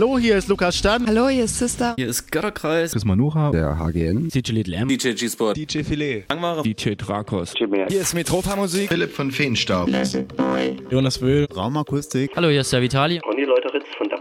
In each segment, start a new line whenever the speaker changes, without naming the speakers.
Hallo, hier ist Lukas Stan.
Hallo, hier ist Sister.
Hier ist Götterkreis.
Chris Manucha.
Der HGN.
DJ Little M.
DJ G-Sport.
DJ Filet.
Langware.
DJ Drakos.
Hier ist Metropa Musik.
Philipp von Feenstaub.
Jonas Wöhl.
Raumakustik.
Hallo, hier ist der Vitali.
Conny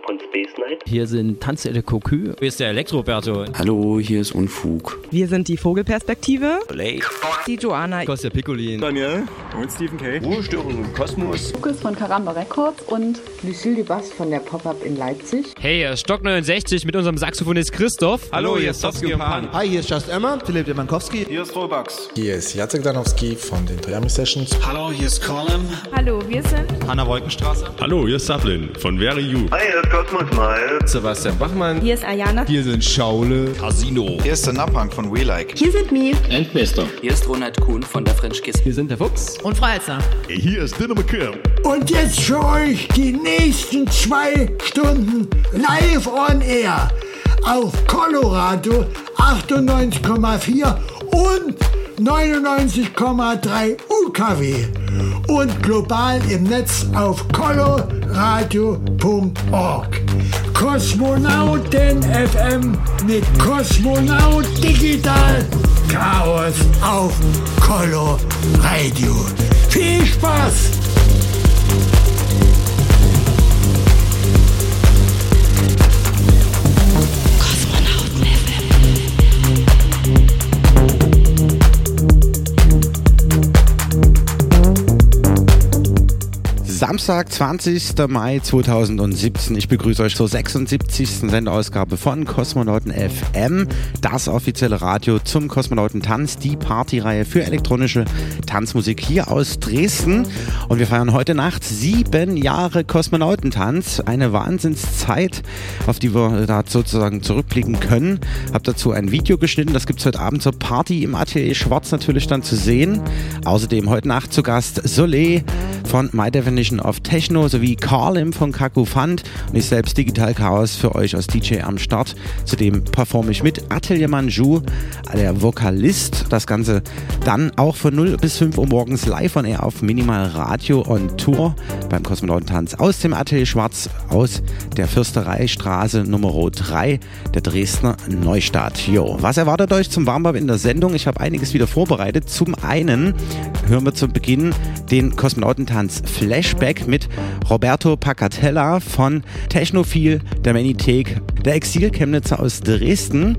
Dapon Space Night.
Hier sind Tanze de Cocu. Hier ist der Elektroberto.
Hallo, hier ist Unfug.
Wir sind die Vogelperspektive.
Blake.
Die Joanna.
Kostja Piccolin.
Daniel. Und Stephen K.
Ruhestörung im Kosmos.
Lukas von Karamba Records und
Lucille Dubas von der Pop-Up in Leipzig.
Hey, hier ist Stock 69 mit unserem Saxophonist Christoph.
Hallo, hier ist Sofsky und Pan.
Hi, hier ist Just Emma, Philipp Demankowski.
Hier ist Robax.
Hier ist Jacek Danowski von den Triami Sessions.
Hallo, hier ist Colin.
Hallo, wir sind
Hanna Wolkenstraße.
Hallo, hier ist Sablin von Very You.
Hi, hier ist
Sebastian Bachmann.
Hier ist Ayana.
Hier sind Schaule.
Casino.
Hier ist der Napang von We Like.
Hier sind Mi.
Endmester. Hier ist Ronald Kuhn von der French Kiss.
Hier sind der Fuchs.
Und Freizer.
Hier ist Dinner McKim.
Und jetzt für euch die nächsten zwei Stunden live on air auf Colorado 98,4 und 99,3 UKW und global im Netz auf coloradio.org. Kosmonauten FM mit Kosmonaut Digital Chaos auf Colo Radio. Viel Spaß!
Samstag, 20. Mai 2017. Ich begrüße euch zur 76. Sendeausgabe von Kosmonauten FM, das offizielle Radio zum Kosmonautentanz, die Partyreihe für elektronische Tanzmusik hier aus Dresden. Und wir feiern heute Nacht sieben Jahre Kosmonautentanz. Eine Wahnsinnszeit, auf die wir da sozusagen zurückblicken können. Hab dazu ein Video geschnitten, das gibt es heute Abend zur Party im Atelier Schwarz natürlich dann zu sehen. Außerdem heute Nacht zu Gast Soleil von My Definition of Techno sowie Carlim von Kaku Fund und ich selbst Digital Chaos für euch als DJ am Start. Zudem performe ich mit Atelier Manju, der Vokalist. Das Ganze dann auch von 0 bis 5 Uhr morgens live on air auf Minimal Radio on Tour beim Kosmonautentanz aus dem Atelier Schwarz aus der Fürstereistraße Nummer 3 der Dresdner Neustadt. Jo, was erwartet euch zum Warm-up in der Sendung? Ich habe einiges wieder vorbereitet. Zum einen hören wir zu Beginn den Kosmonautentanz Flashback mit Roberto Pacatella von Technophil, der Manithek, der Exil-Chemnitzer aus Dresden.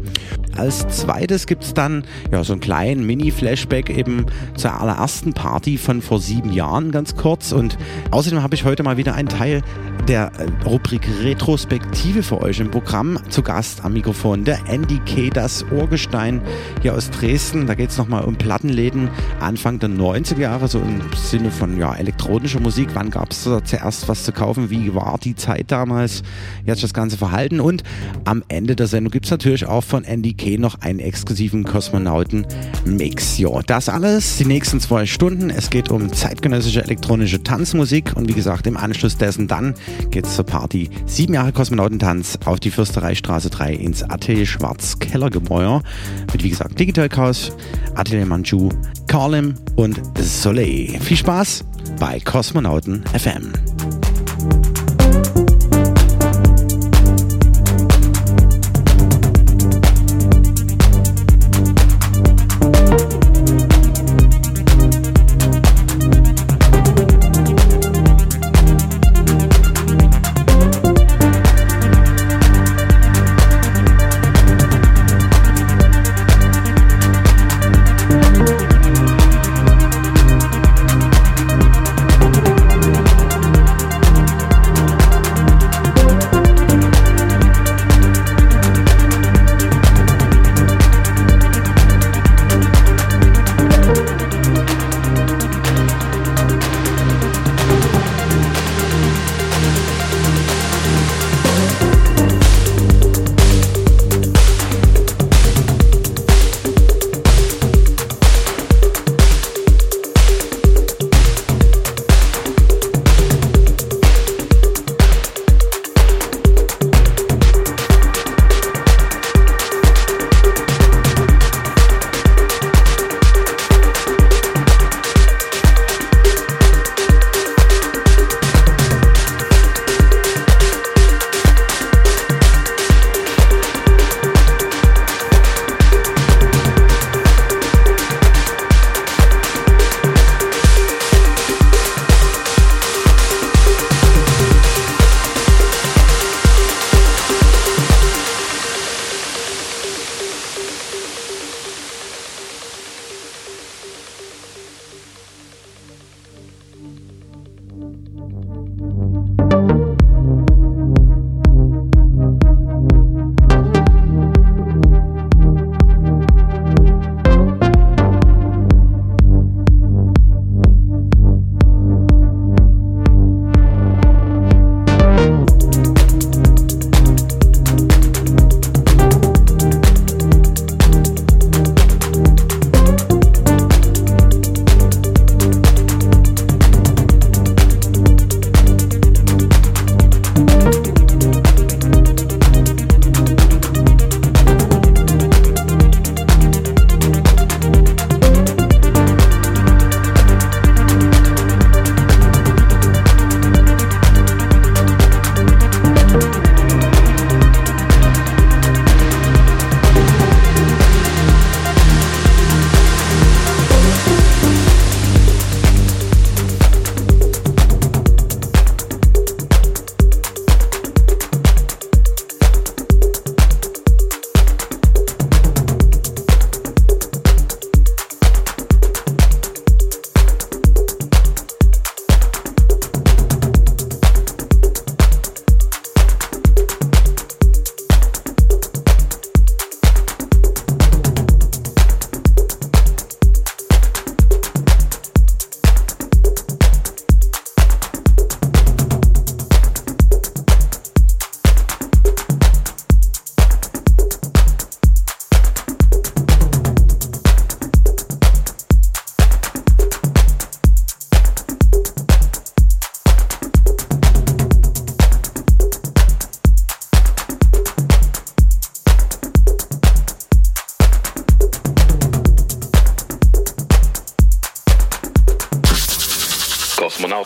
Als zweites gibt es dann ja, so einen kleinen Mini-Flashback eben zur allerersten Party von vor sieben Jahren, ganz kurz. Und außerdem habe ich heute mal wieder einen Teil der Rubrik Retrospektive für euch im Programm. Zu Gast am Mikrofon der Andy K., das Urgestein hier aus Dresden. Da geht es nochmal um Plattenläden Anfang der 90er Jahre, so im Sinne von ja, elektronischer Musik. Wann gab es da zuerst was zu kaufen? Wie war die Zeit damals? Sich das Ganze verhalten? Und am Ende der Sendung gibt es natürlich auch von Andy K. noch einen exklusiven Kosmonauten-Mix. Das alles die nächsten zwei Stunden. Es geht um zeitgenössische elektronische Tanzmusik und wie gesagt, im Anschluss dessen dann geht es zur Party Sieben Jahre Kosmonautentanz auf die Fürstereistraße 3 ins Atelier Schwarz Kellergemäuer mit wie gesagt Digital Chaos, Atelier Manchu, Carlim und Soleil. Viel Spaß bei Kosmonauten FM.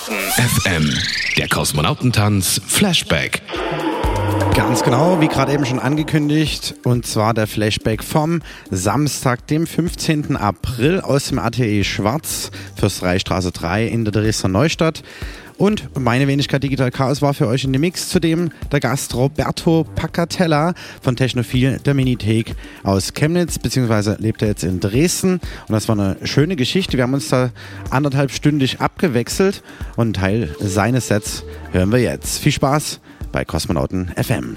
Kosmonauten FM. Der Kosmonautentanz Flashback.
Ganz genau, wie gerade eben schon angekündigt, und zwar der Flashback vom Samstag, dem 15. April aus dem ATE Schwarz, Fürstereistraße 3 in der Dresdner Neustadt. Und meine Wenigkeit Digital Chaos war für euch in dem Mix. Zudem der Gast Roberto Pacatella von Technophil der Minithek aus Chemnitz, beziehungsweise lebt er jetzt in Dresden. Und das war eine schöne Geschichte. Wir haben uns da anderthalb stündig abgewechselt und einen Teil seines Sets hören wir jetzt. Viel Spaß bei Kosmonauten FM.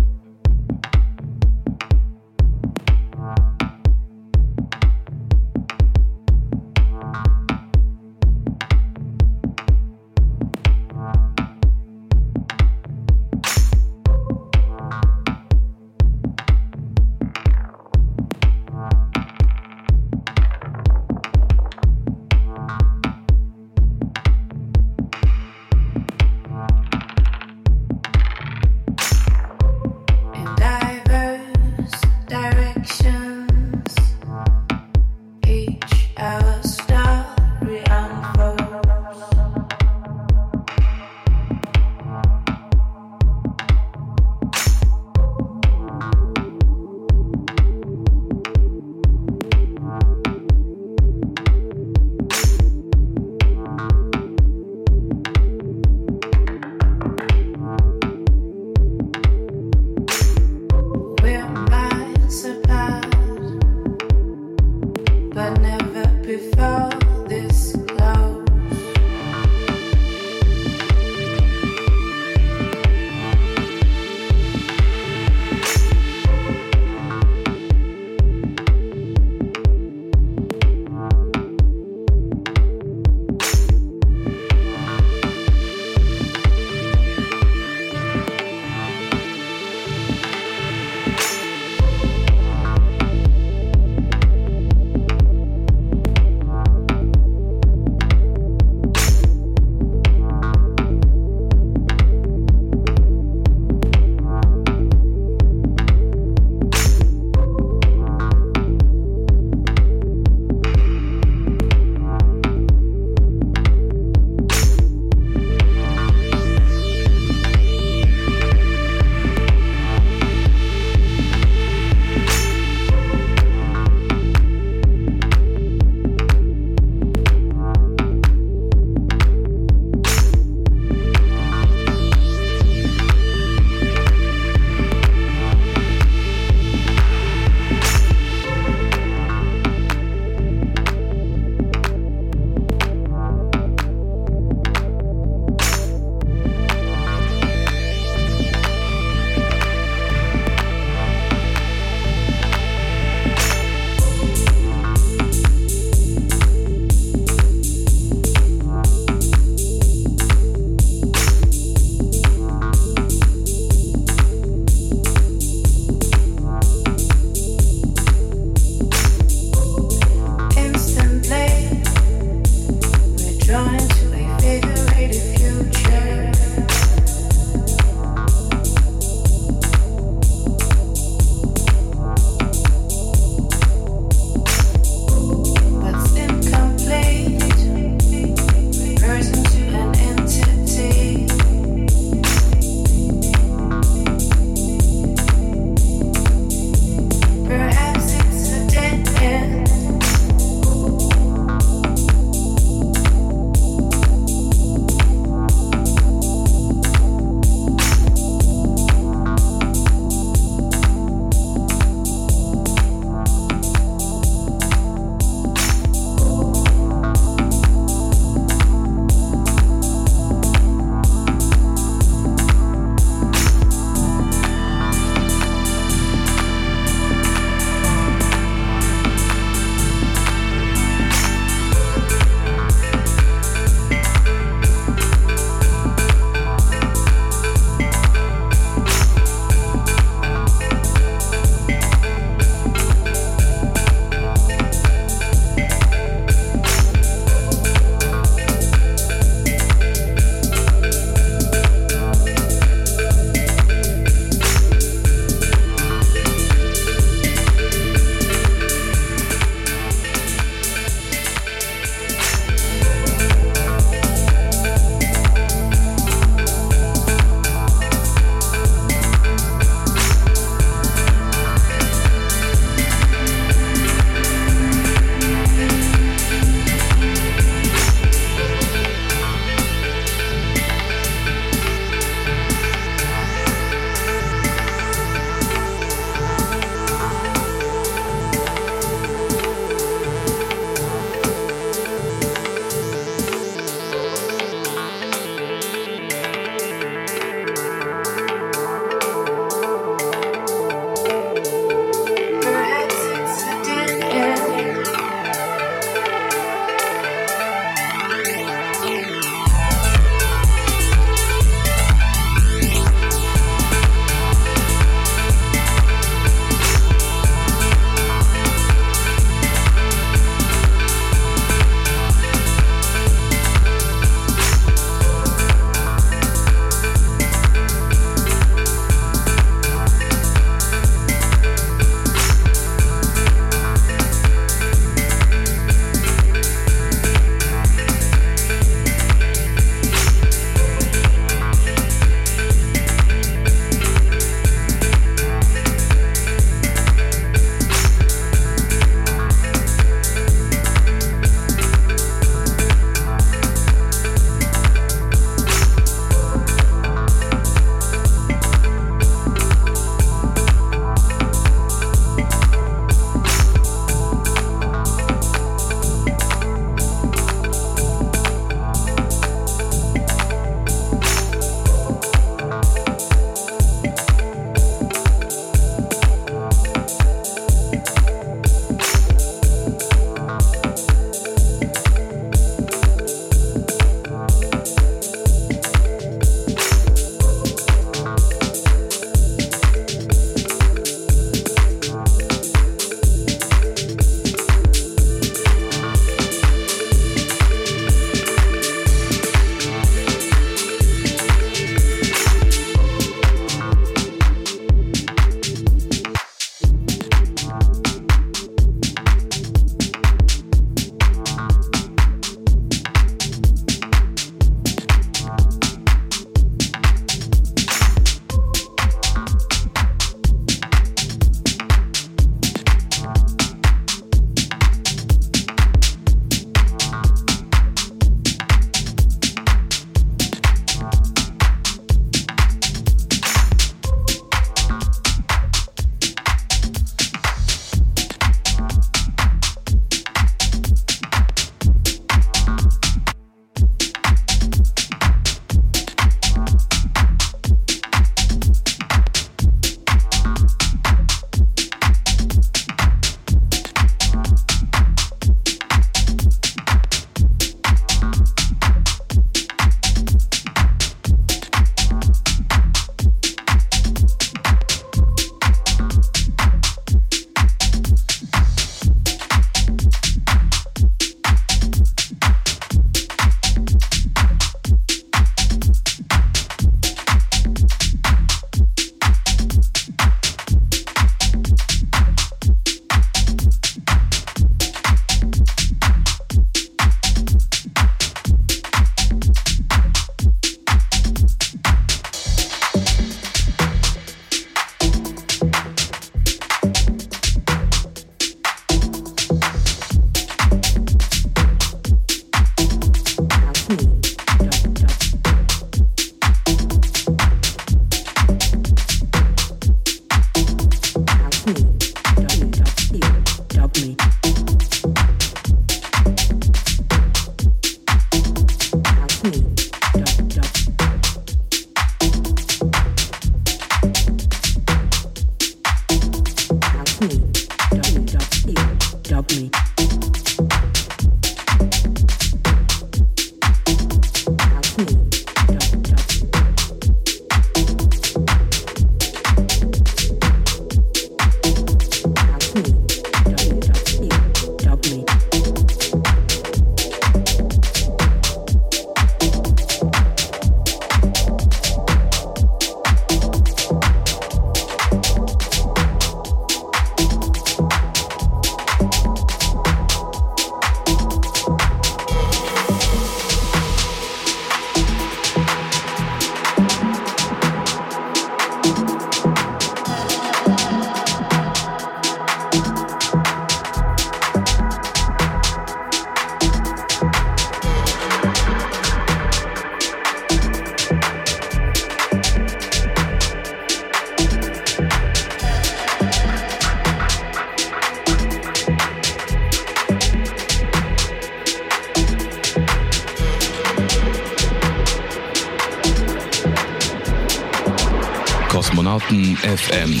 Kosmonauten FM.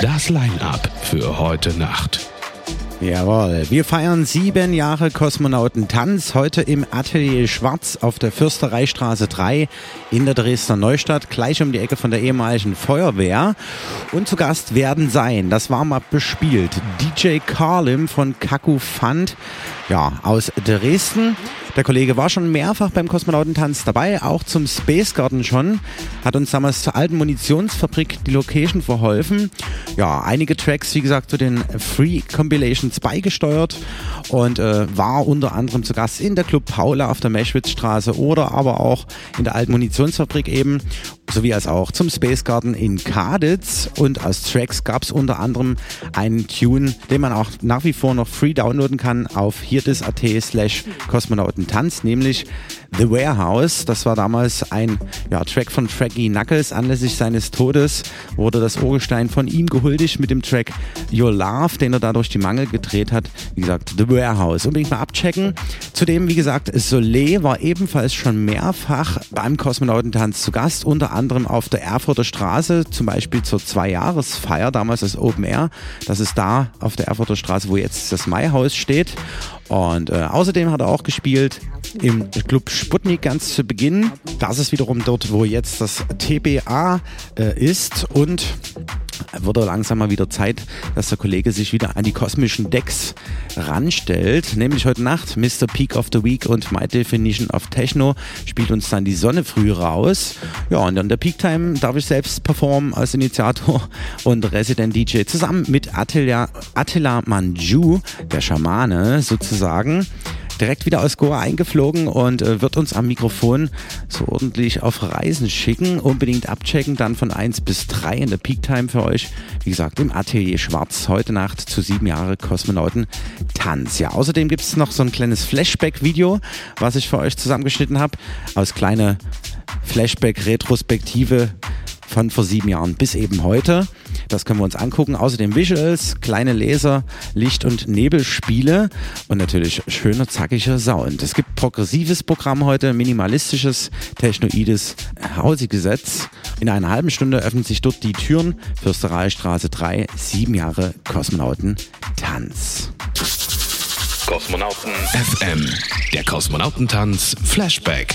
Das Line-Up für heute Nacht.
Jawohl, wir feiern sieben Jahre Kosmonautentanz heute im Atelier Schwarz auf der Fürstereistraße 3 in der Dresdner Neustadt, gleich um die Ecke von der ehemaligen Feuerwehr. Und zu Gast werden sein, das war mal bespielt, DJ Carlim von Kaku Fund, ja, aus Dresden. Der Kollege war schon mehrfach beim Kosmonautentanz dabei, auch zum Space Garden schon, hat uns damals zur alten Munitionsfabrik die Location verholfen. Ja, einige Tracks, wie gesagt, zu den Free Compilations beigesteuert. Und äh, war unter anderem zu Gast in der Club Paula auf der Meschwitzstraße oder aber auch in der alten Munitionsfabrik eben, sowie als auch zum Space Garden in Kaditz und als Tracks gab es unter anderem einen Tune, den man auch nach wie vor noch free downloaden kann auf hierdis.at slash Kosmonautentanz, nämlich The Warehouse. Das war damals ein ja, Track von Tracky Knuckles. Anlässlich seines Todes wurde das Urgestein von ihm gehuldigt mit dem Track Your Love, den er da durch die Mangel gedreht hat. Wie gesagt, The Warehouse. Unbedingt mal abchecken. Zudem, wie gesagt, Soleil war ebenfalls schon mehrfach beim Kosmonautentanz zu Gast, unter anderem auf der Erfurter Straße, zum Beispiel zur Zwei-Jahres-Feier, damals das Open Air. Das ist da auf der Erfurter Straße, wo jetzt das Maihaus steht. Und äh, außerdem hat er auch gespielt im Club Sputnik ganz zu Beginn. Das ist wiederum dort, wo jetzt das TBA äh, ist und wurde langsam mal wieder Zeit, dass der Kollege sich wieder an die kosmischen Decks ranstellt. Nämlich heute Nacht Mr. Peak of the Week und My Definition of Techno spielt uns dann die Sonne früh raus. Ja, und an der Peak Time darf ich selbst performen als Initiator und Resident DJ zusammen mit Attila, Attila Manju, der Schamane sozusagen direkt wieder aus Goa eingeflogen und äh, wird uns am Mikrofon so ordentlich auf Reisen schicken. Unbedingt abchecken, dann von 1 bis 3 in der Peak Time für euch. Wie gesagt, im Atelier Schwarz heute Nacht zu sieben Jahre Kosmonauten Tanz. Ja, außerdem gibt es noch so ein kleines Flashback-Video, was ich für euch zusammengeschnitten habe, aus kleine Flashback-Retrospektive von vor sieben Jahren bis eben heute. Das können wir uns angucken. Außerdem Visuals, kleine Laser, Licht- und Nebelspiele und natürlich schöner, zackiger Sound. Es gibt progressives Programm heute, minimalistisches, technoides Hausigesetz. In einer halben Stunde öffnen sich dort die Türen. Fürstereistraße 3, sieben Jahre Kosmonauten Tanz.
Kosmonauten FM, der Kosmonautentanz Flashback.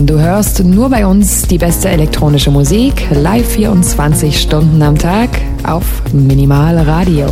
Du hörst nur bei uns die beste elektronische Musik, live 24 Stunden am Tag auf Minimal Radio.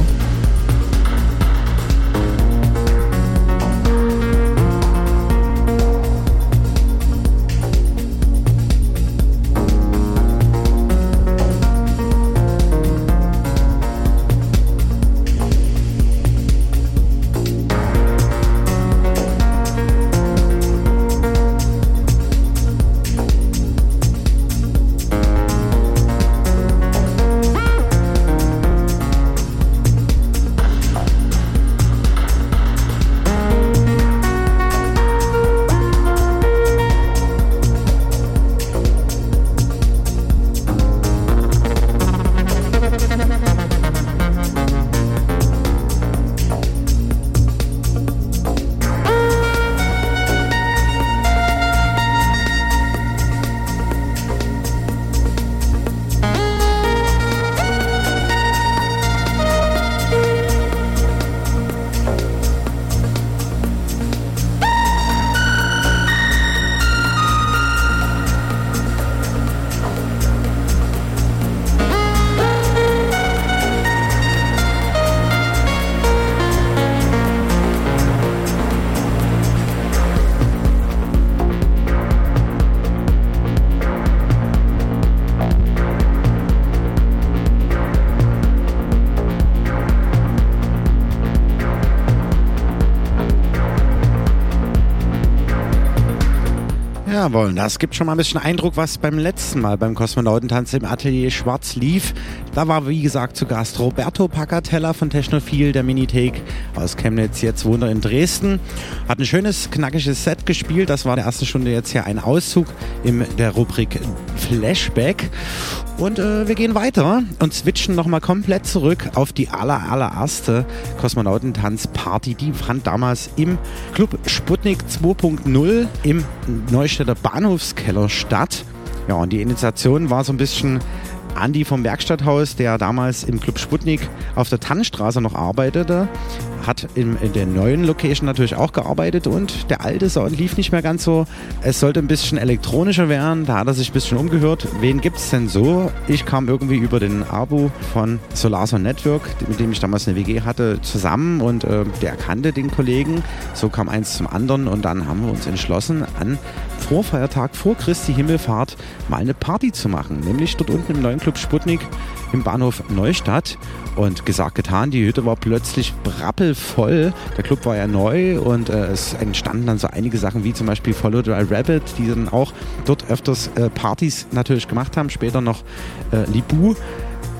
Jawohl, das gibt schon mal ein bisschen Eindruck, was beim letzten Mal beim Kosmonautentanz im Atelier Schwarz lief. Da war, wie gesagt, zu Gast Roberto Pacatella von Technophil, der Minitake aus Chemnitz, jetzt wohnt er in Dresden. Hat ein schönes, knackiges Set gespielt. Das war der erste Stunde jetzt hier ein Auszug in der Rubrik Flashback. Und äh, wir gehen weiter und switchen nochmal komplett zurück auf die aller, allererste Kosmonautentanz-Party. Die fand damals im Club Sputnik 2.0 im Neustädter Bahnhofskeller statt. Ja, und die Initiation war so ein bisschen Andi vom Werkstatthaus, der damals im Club Sputnik auf der Tannenstraße noch arbeitete, hat in, in, der neuen Location natürlich auch gearbeitet und der alte Sound lief nicht mehr ganz so. Es sollte ein bisschen elektronischer werden, da hat er sich ein bisschen umgehört. Wen gibt es denn so? Ich kam irgendwie über den Abo von Solarson Network, mit dem ich damals eine WG hatte, zusammen und äh, der kannte den Kollegen. So kam eins zum anderen und dann haben wir uns entschlossen, an Vorfeiertag vor Christi Himmelfahrt mal eine Party zu machen, nämlich dort unten im neuen Club Sputnik im Bahnhof Neustadt. Und gesagt, getan, die Hütte war plötzlich brappelvoll. Der Club war ja neu und äh, es entstanden dann so einige Sachen wie zum Beispiel Follow the Rabbit, die dann auch dort öfters äh, Partys natürlich gemacht haben. Später noch äh, Libu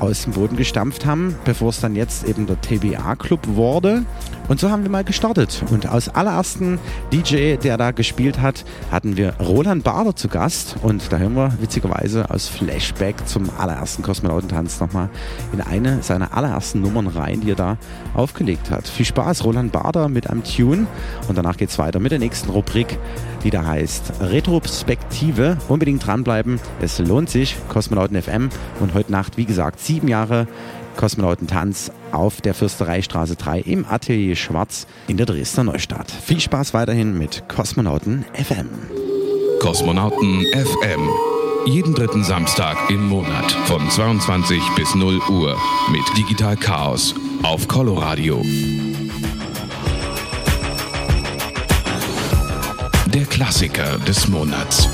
aus dem Boden gestampft haben, bevor es dann jetzt eben der TBA-Club wurde. Und so haben wir mal gestartet. Und als allerersten DJ, der da gespielt hat, hatten wir Roland Bader zu Gast. Und da hören wir witzigerweise aus Flashback zum allerersten Kosmonautentanz nochmal in eine seiner allerersten Nummern rein, die er da aufgelegt hat. Viel Spaß, Roland Bader mit einem Tune. Und danach geht es weiter mit der nächsten Rubrik, die da heißt Retrospektive. Unbedingt dranbleiben. Es lohnt sich. Kosmonauten FM. Und heute Nacht, wie gesagt, sieben Jahre Kosmonautentanz auf der Fürstereistraße 3 im Atelier Schwarz in der Dresdner Neustadt. Viel Spaß weiterhin mit Kosmonauten FM.
Kosmonauten FM. Jeden dritten Samstag im Monat von 22 bis 0 Uhr mit Digital Chaos auf Coloradio. Der Klassiker des Monats.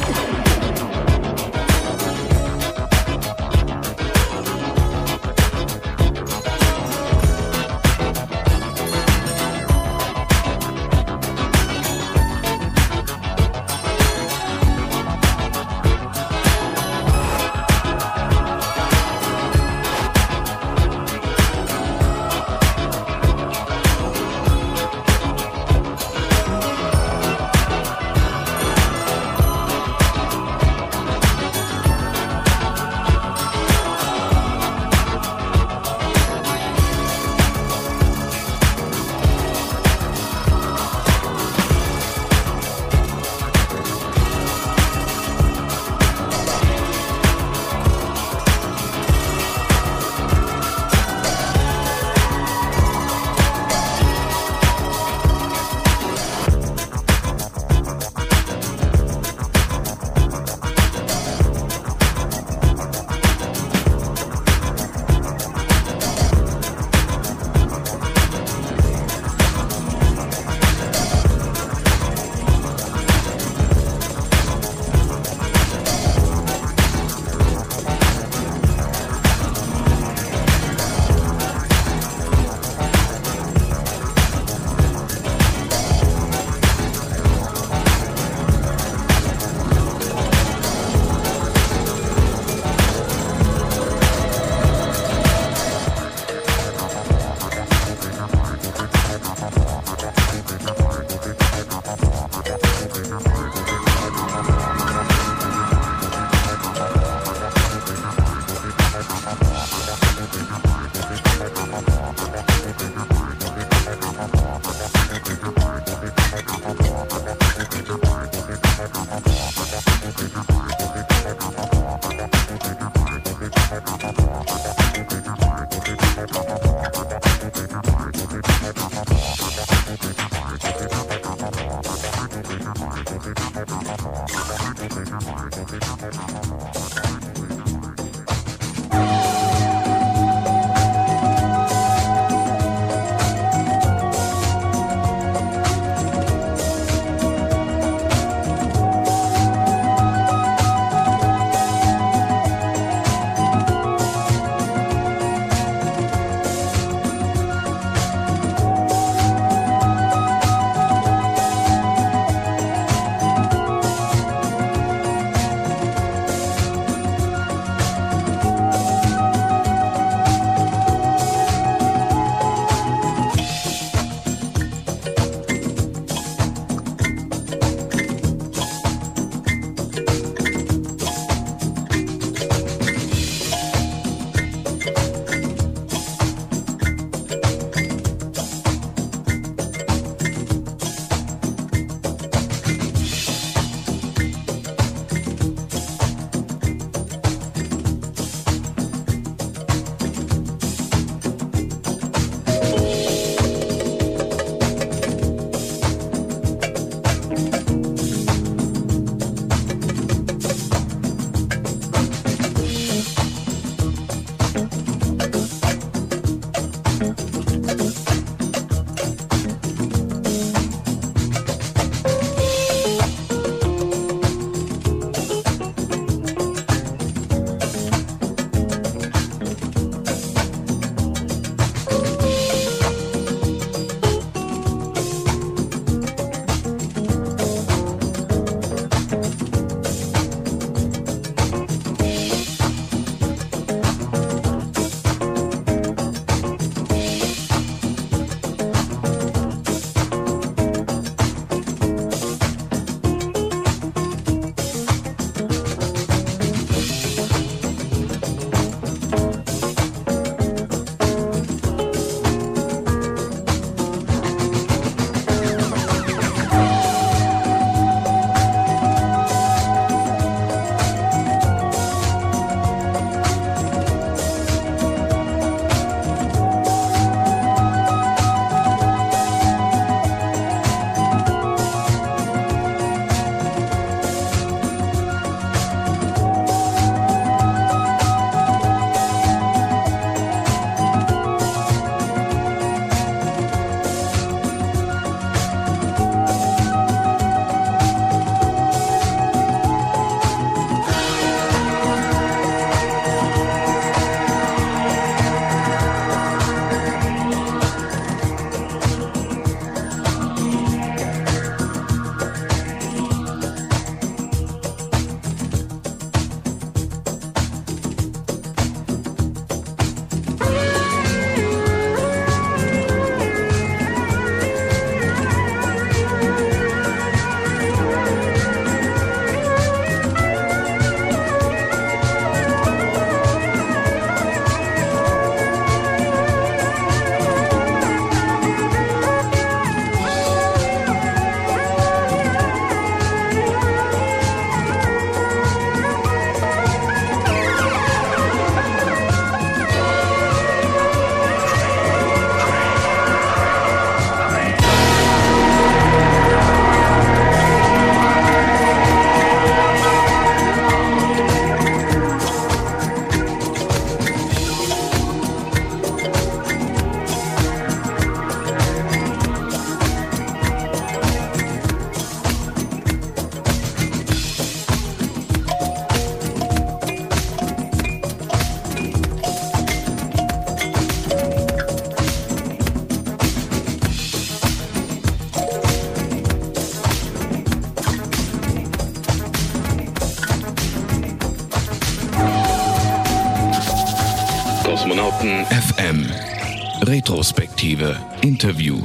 Interview.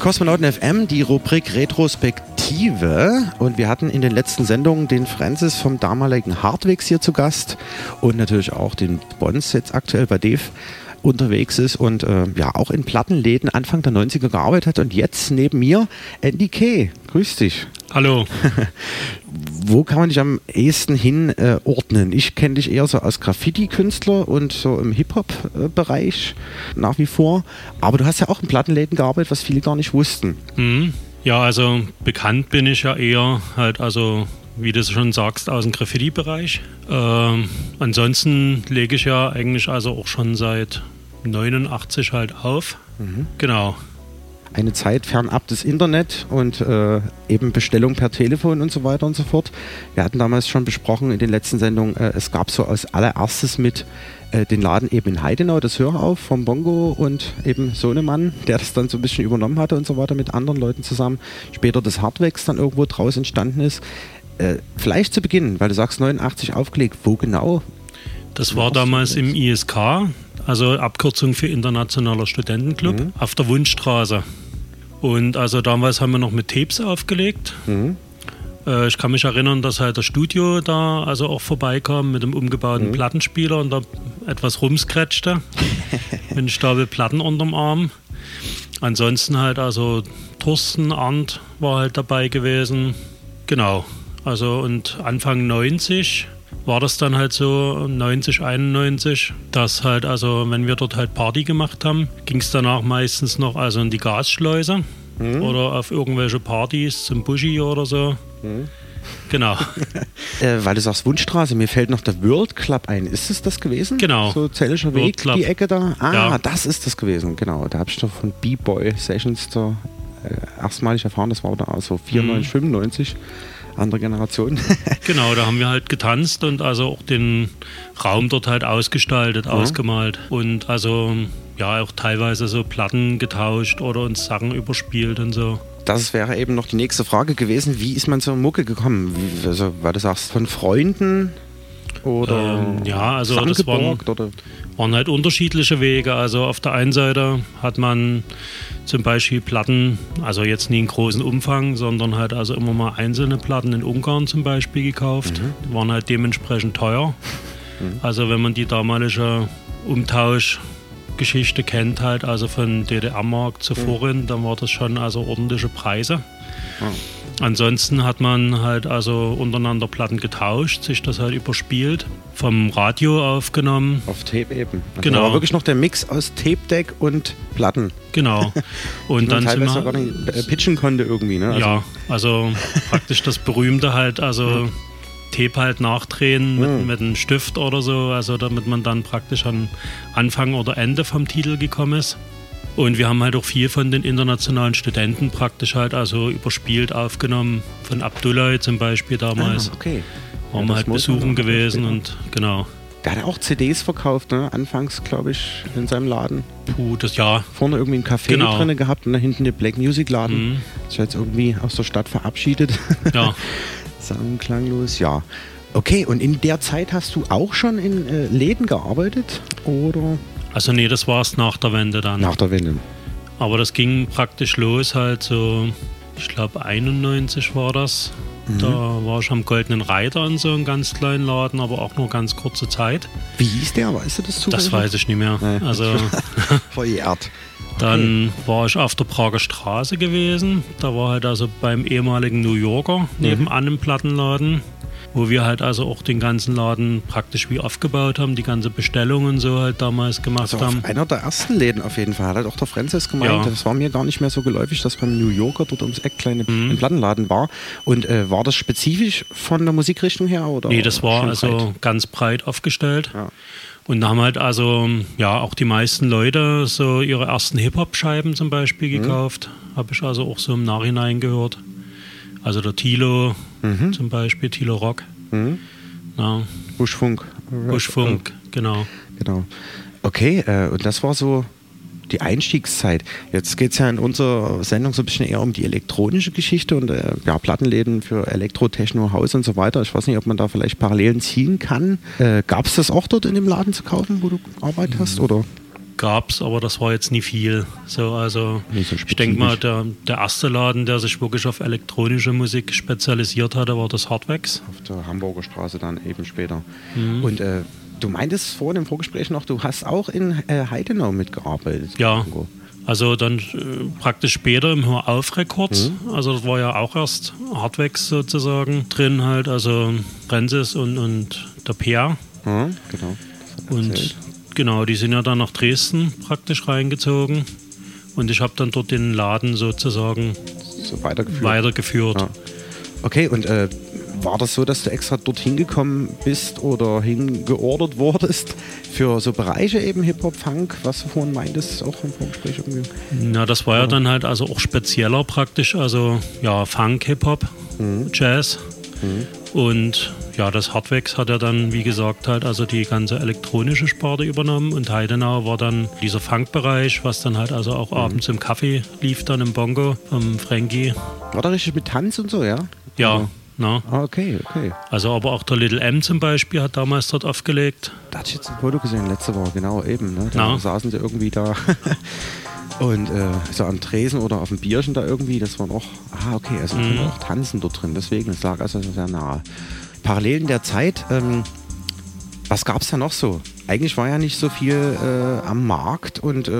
Kosmonauten FM, die Rubrik Retrospektive. Und wir hatten in den letzten Sendungen den Francis vom damaligen Hardwix hier zu Gast und natürlich auch den Bons jetzt aktuell bei Dave unterwegs ist und äh, ja auch in Plattenläden Anfang der 90er gearbeitet hat und jetzt neben mir Andy K. Grüß dich.
Hallo.
Wo kann man dich am ehesten hinordnen? Äh, ich kenne dich eher so als Graffiti-Künstler und so im Hip-Hop-Bereich nach wie vor. Aber du hast ja auch in Plattenläden gearbeitet, was viele gar nicht wussten.
Mhm. Ja, also bekannt bin ich ja eher halt, also wie du schon sagst, aus dem Graffiti-Bereich. Ähm, ansonsten lege ich ja eigentlich also auch schon seit 89 halt auf. Mhm. Genau.
Eine Zeit fernab des Internet und äh, eben Bestellung per Telefon und so weiter und so fort. Wir hatten damals schon besprochen in den letzten Sendungen, äh, es gab so als allererstes mit äh, den Laden eben in Heidenau, das Hörauf vom Bongo und eben Sohnemann, der das dann so ein bisschen übernommen hatte und so weiter mit anderen Leuten zusammen. Später das Hardwax dann irgendwo draus entstanden ist. Äh, vielleicht zu Beginn, weil du sagst 89 aufgelegt, wo genau?
Das war damals im ISK, also Abkürzung für Internationaler Studentenclub, mhm. auf der Wunschstraße. Und also damals haben wir noch mit Tapes aufgelegt. Mhm. Äh, ich kann mich erinnern, dass halt das Studio da also auch vorbeikam mit dem umgebauten mhm. Plattenspieler und da etwas rumscratchte. mit einem Stapel Platten unterm Arm. Ansonsten halt also Thorsten Arndt war halt dabei gewesen. Genau. Also und Anfang 90 war das dann halt so 90, 91, dass halt, also wenn wir dort halt Party gemacht haben, ging es danach meistens noch also in die Gasschleuse mhm. oder auf irgendwelche Partys zum Buschi oder so. Mhm. Genau.
äh, weil du sagst Wunschstraße, mir fällt noch der World Club ein. Ist es das gewesen?
Genau.
So Zellischer Weg, die Ecke da? Ah, ja. das ist das gewesen, genau. Da habe ich doch von B-Boy Sessions da äh, erstmalig erfahren, das war da also 94, mhm. 95 andere Generation.
genau, da haben wir halt getanzt und also auch den Raum dort halt ausgestaltet, mhm. ausgemalt und also ja auch teilweise so Platten getauscht oder uns Sachen überspielt und so.
Das wäre eben noch die nächste Frage gewesen. Wie ist man zur Mucke gekommen? Wie, also, weil du sagst, von Freunden oder
ähm, ja, also das waren, oder? waren halt unterschiedliche Wege. Also auf der einen Seite hat man zum Beispiel Platten, also jetzt nie in großen Umfang, sondern halt also immer mal einzelne Platten in Ungarn zum Beispiel gekauft. Mhm. Waren halt dementsprechend teuer. Mhm. Also wenn man die damalige Umtauschgeschichte kennt, halt also von DDR-Mark zu mhm. dann war das schon also ordentliche Preise. Mhm. Ansonsten hat man halt also untereinander Platten getauscht, sich das halt überspielt, vom Radio aufgenommen.
Auf Tape eben.
Also genau.
war wirklich noch der Mix aus Tape Deck und Platten.
Genau. Und dann
teilweise sind wir, gar nicht äh, pitchen konnte irgendwie, ne?
Also ja, also praktisch das berühmte halt, also Tape halt nachdrehen mit, mhm. mit einem Stift oder so, also damit man dann praktisch an Anfang oder Ende vom Titel gekommen ist. Und wir haben halt auch viel von den internationalen Studenten praktisch halt also überspielt aufgenommen. Von Abdullah zum Beispiel damals.
Ah, okay.
Waren ja, wir halt besuchen gewesen und genau.
Der hat auch CDs verkauft, ne? Anfangs, glaube ich, in seinem Laden.
Puh, das ja.
Vorne irgendwie ein Café genau. drin gehabt und da hinten der Black Music Laden. Mhm. Ist jetzt irgendwie aus der Stadt verabschiedet.
Ja.
Sagen klanglos, ja. Okay, und in der Zeit hast du auch schon in äh, Läden gearbeitet? Oder?
Also nee, das war es nach der Wende dann.
Nach der Wende.
Aber das ging praktisch los halt so, ich glaube 91 war das. Mhm. Da war ich am Goldenen Reiter in so einem ganz kleinen Laden, aber auch nur ganz kurze Zeit.
Wie hieß der? Weißt du das zufällig?
Das weiß ich nicht mehr. Nee. Also
Verjährt.
Dann war ich auf der Prager Straße gewesen. Da war halt also beim ehemaligen New Yorker nebenan mhm. im Plattenladen wo wir halt also auch den ganzen Laden praktisch wie aufgebaut haben, die ganze Bestellungen so halt damals gemacht also haben.
Einer der ersten Läden auf jeden Fall, hat halt auch der Francis gemeint, ja. das war mir gar nicht mehr so geläufig, dass beim New Yorker dort ums Eck kleine mhm. Plattenladen war. Und äh, war das spezifisch von der Musikrichtung her? Oder
nee, das war also breit? ganz breit aufgestellt. Ja. Und da haben halt also ja auch die meisten Leute so ihre ersten Hip-Hop-Scheiben zum Beispiel mhm. gekauft. Mhm. Habe ich also auch so im Nachhinein gehört. Also der Tilo mhm. zum Beispiel, Tilo Rock. Mhm.
Ja. Buschfunk.
Buschfunk, genau.
Genau. Okay, äh, und das war so die Einstiegszeit. Jetzt geht es ja in unserer Sendung so ein bisschen eher um die elektronische Geschichte und äh, ja, Plattenläden für Elektro, Techno, Haus und so weiter. Ich weiß nicht, ob man da vielleicht Parallelen ziehen kann. Äh, Gab es das auch dort in dem Laden zu kaufen, wo du gearbeitet hast? Oder?
gab es, aber das war jetzt nie viel. So, also so ich denke mal, der, der erste Laden, der sich wirklich auf elektronische Musik spezialisiert hatte, war das Hardwax.
Auf der Hamburger Straße dann eben später. Mhm. Und äh, du meintest vorhin im Vorgespräch noch, du hast auch in äh, Heidenau mitgearbeitet.
Ja. Irgendwo. Also dann äh, praktisch später im Hörauf Records. Mhm. Also das war ja auch erst Hardwax sozusagen drin halt, also Rensis und, und der Peer.
Mhm, genau.
Und Genau, die sind ja dann nach Dresden praktisch reingezogen. Und ich habe dann dort den Laden sozusagen
so weitergeführt.
weitergeführt. Ja.
Okay, und äh, war das so, dass du extra dorthin gekommen bist oder hingeordert wurdest für so Bereiche eben Hip-Hop, Funk, was du vorhin meintest, auch im Vorgespräch irgendwie?
Na, das war ja, ja dann halt also auch spezieller praktisch, also ja, Funk, Hip-Hop, mhm. Jazz. Mhm. Und ja, das Hardwax hat ja dann, wie gesagt, halt also die ganze elektronische Sparte übernommen und Heidenau war dann dieser Funkbereich, was dann halt also auch mhm. abends im Kaffee lief, dann im Bongo vom Frankie.
War da richtig mit Tanz und so, ja?
Ja.
Ah, okay, okay.
Also aber auch der Little M zum Beispiel hat damals dort aufgelegt.
Da hatte ich jetzt ein Foto gesehen letzte Woche, genau eben. Ne? Da Na? saßen sie irgendwie da und äh, so am Tresen oder auf dem Bierchen da irgendwie, das war noch, ah okay, also mhm. auch tanzen dort drin, deswegen, es lag also sehr nah. Parallelen der Zeit, ähm, was gab es da noch so? Eigentlich war ja nicht so viel äh, am Markt und äh,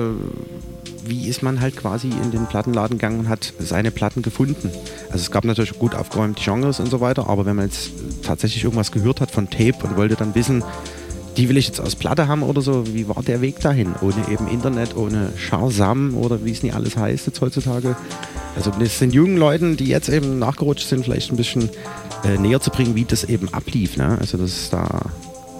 wie ist man halt quasi in den Plattenladen gegangen und hat seine Platten gefunden? Also es gab natürlich gut aufgeräumte Genres und so weiter, aber wenn man jetzt tatsächlich irgendwas gehört hat von Tape und wollte dann wissen, die will ich jetzt aus Platte haben oder so, wie war der Weg dahin? Ohne eben Internet, ohne Shazam oder wie es nicht alles heißt jetzt heutzutage. Also das sind jungen Leuten, die jetzt eben nachgerutscht sind, vielleicht ein bisschen äh, näher zu bringen, wie das eben ablief. Ne? Also das ist da,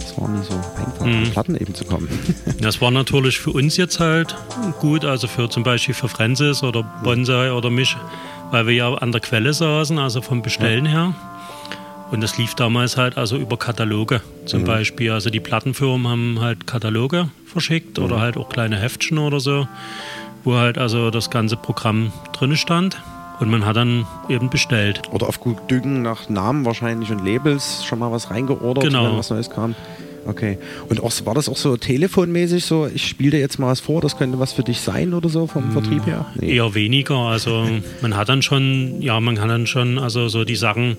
das war nicht so einfach, mhm. an Platten eben zu kommen.
das war natürlich für uns jetzt halt gut, also für zum Beispiel für Francis oder Bonsai oder mich, weil wir ja an der Quelle saßen, also vom Bestellen ja. her. Und das lief damals halt also über Kataloge zum mhm. Beispiel. Also die Plattenfirmen haben halt Kataloge verschickt mhm. oder halt auch kleine Heftchen oder so, wo halt also das ganze Programm drin stand. Und man hat dann eben bestellt.
Oder auf gut Düngen nach Namen wahrscheinlich und Labels schon mal was reingeordert,
genau.
wenn was Neues kam. Okay. Und auch, war das auch so telefonmäßig so, ich spiele dir jetzt mal was vor, das könnte was für dich sein oder so vom Vertrieb her?
Nee. Eher weniger. Also man hat dann schon, ja, man hat dann schon also so die Sachen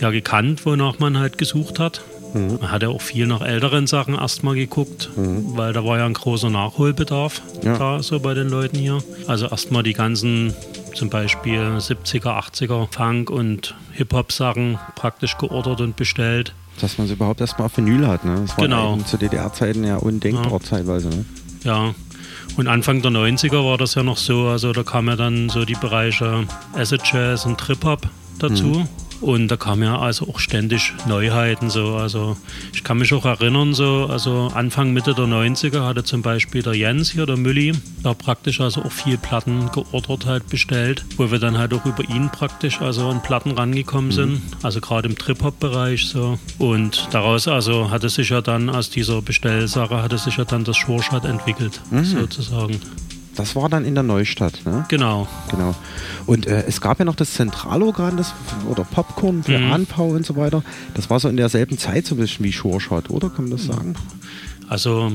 ja gekannt, wonach man halt gesucht hat. Mhm. Man hat ja auch viel nach älteren Sachen erstmal geguckt, mhm. weil da war ja ein großer Nachholbedarf ja. da so bei den Leuten hier. Also erstmal die ganzen zum Beispiel 70er, 80er Funk und Hip-Hop-Sachen praktisch geordert und bestellt.
Dass man sie überhaupt erstmal auf Vinyl hat, ne? Das war
genau.
zu DDR-Zeiten ja undenkbar ja. teilweise, ne?
Ja. Und Anfang der 90er war das ja noch so, also da kamen ja dann so die Bereiche Acid Jazz und Trip-Hop dazu. Mhm. Und da kamen ja also auch ständig Neuheiten so. Also ich kann mich auch erinnern, so, also Anfang, Mitte der 90er hatte zum Beispiel der Jens hier, der Mülli, da praktisch also auch viel Platten geordert halt bestellt, wo wir dann halt auch über ihn praktisch also an Platten rangekommen sind. Mhm. Also gerade im Trip-Hop-Bereich so. Und daraus also hatte sich ja dann aus dieser Bestellsache hatte sich ja dann das Schurschat entwickelt, mhm. sozusagen.
Das war dann in der Neustadt, ne?
Genau.
Genau. Und äh, es gab ja noch das Zentralorgan das, oder Popcorn für mhm. Anpau und so weiter. Das war so in derselben Zeit so ein bisschen wie Shoreshot, oder? Kann man das sagen?
Also.